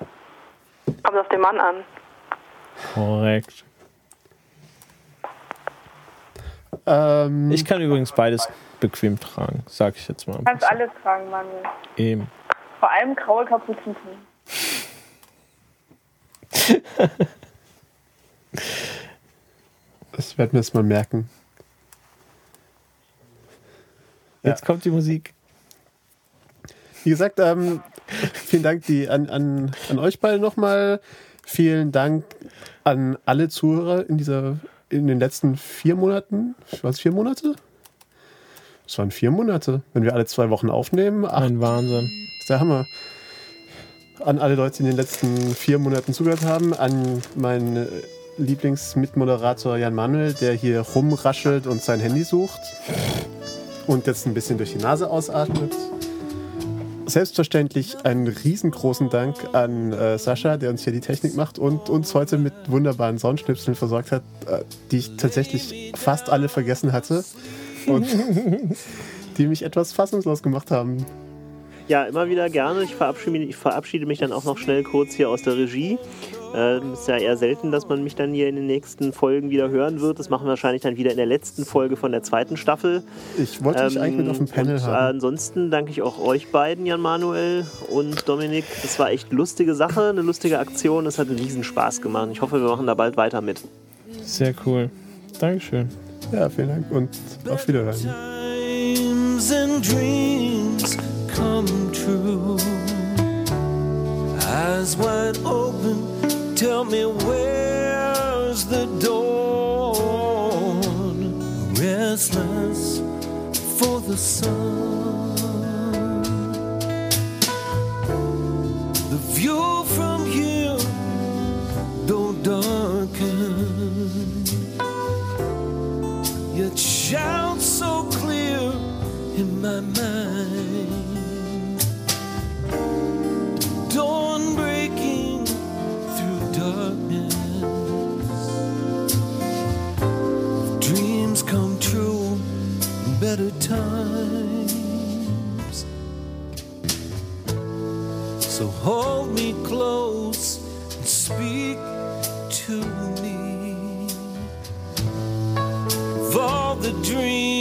Kommt auf den Mann an. Korrekt. Ähm, Ich kann übrigens beides bequem tragen, sag ich jetzt mal. Du kannst alles tragen, Manuel. Eben. Vor allem graue Kapuzen tragen. ich werde mir das mal merken. Jetzt kommt die Musik. Wie gesagt, ähm, vielen Dank die, an, an, an euch beide nochmal. Vielen Dank an alle Zuhörer in dieser in den letzten vier Monaten. Was vier Monate? Es waren vier Monate. Wenn wir alle zwei Wochen aufnehmen, ach, Ein Wahnsinn. ist der Hammer. an alle Leute, die in den letzten vier Monaten zugehört haben, an meinen äh, Lieblingsmitmoderator Jan Manuel, der hier rumraschelt und sein Handy sucht und jetzt ein bisschen durch die Nase ausatmet. Selbstverständlich einen riesengroßen Dank an äh, Sascha, der uns hier die Technik macht und uns heute mit wunderbaren Soundschnipseln versorgt hat, äh, die ich tatsächlich fast alle vergessen hatte und die mich etwas fassungslos gemacht haben. Ja, immer wieder gerne. Ich verabschiede, ich verabschiede mich dann auch noch schnell kurz hier aus der Regie. Äh, ist ja eher selten, dass man mich dann hier in den nächsten Folgen wieder hören wird. Das machen wir wahrscheinlich dann wieder in der letzten Folge von der zweiten Staffel. Ich wollte dich eigentlich mit auf dem Panel und, äh, haben. Ansonsten danke ich auch euch beiden, Jan Manuel und Dominik. Das war echt lustige Sache, eine lustige Aktion. Es hat einen Riesenspaß gemacht. Ich hoffe, wir machen da bald weiter mit. Sehr cool. Dankeschön. Ja, vielen Dank und auf Wiederhören. Eyes wide open, tell me where's the dawn? Restless for the sun. The view from here don't darken yet shouts so clear in my mind. Dawn through darkness. Dreams come true in better times. So hold me close and speak to me of all the dreams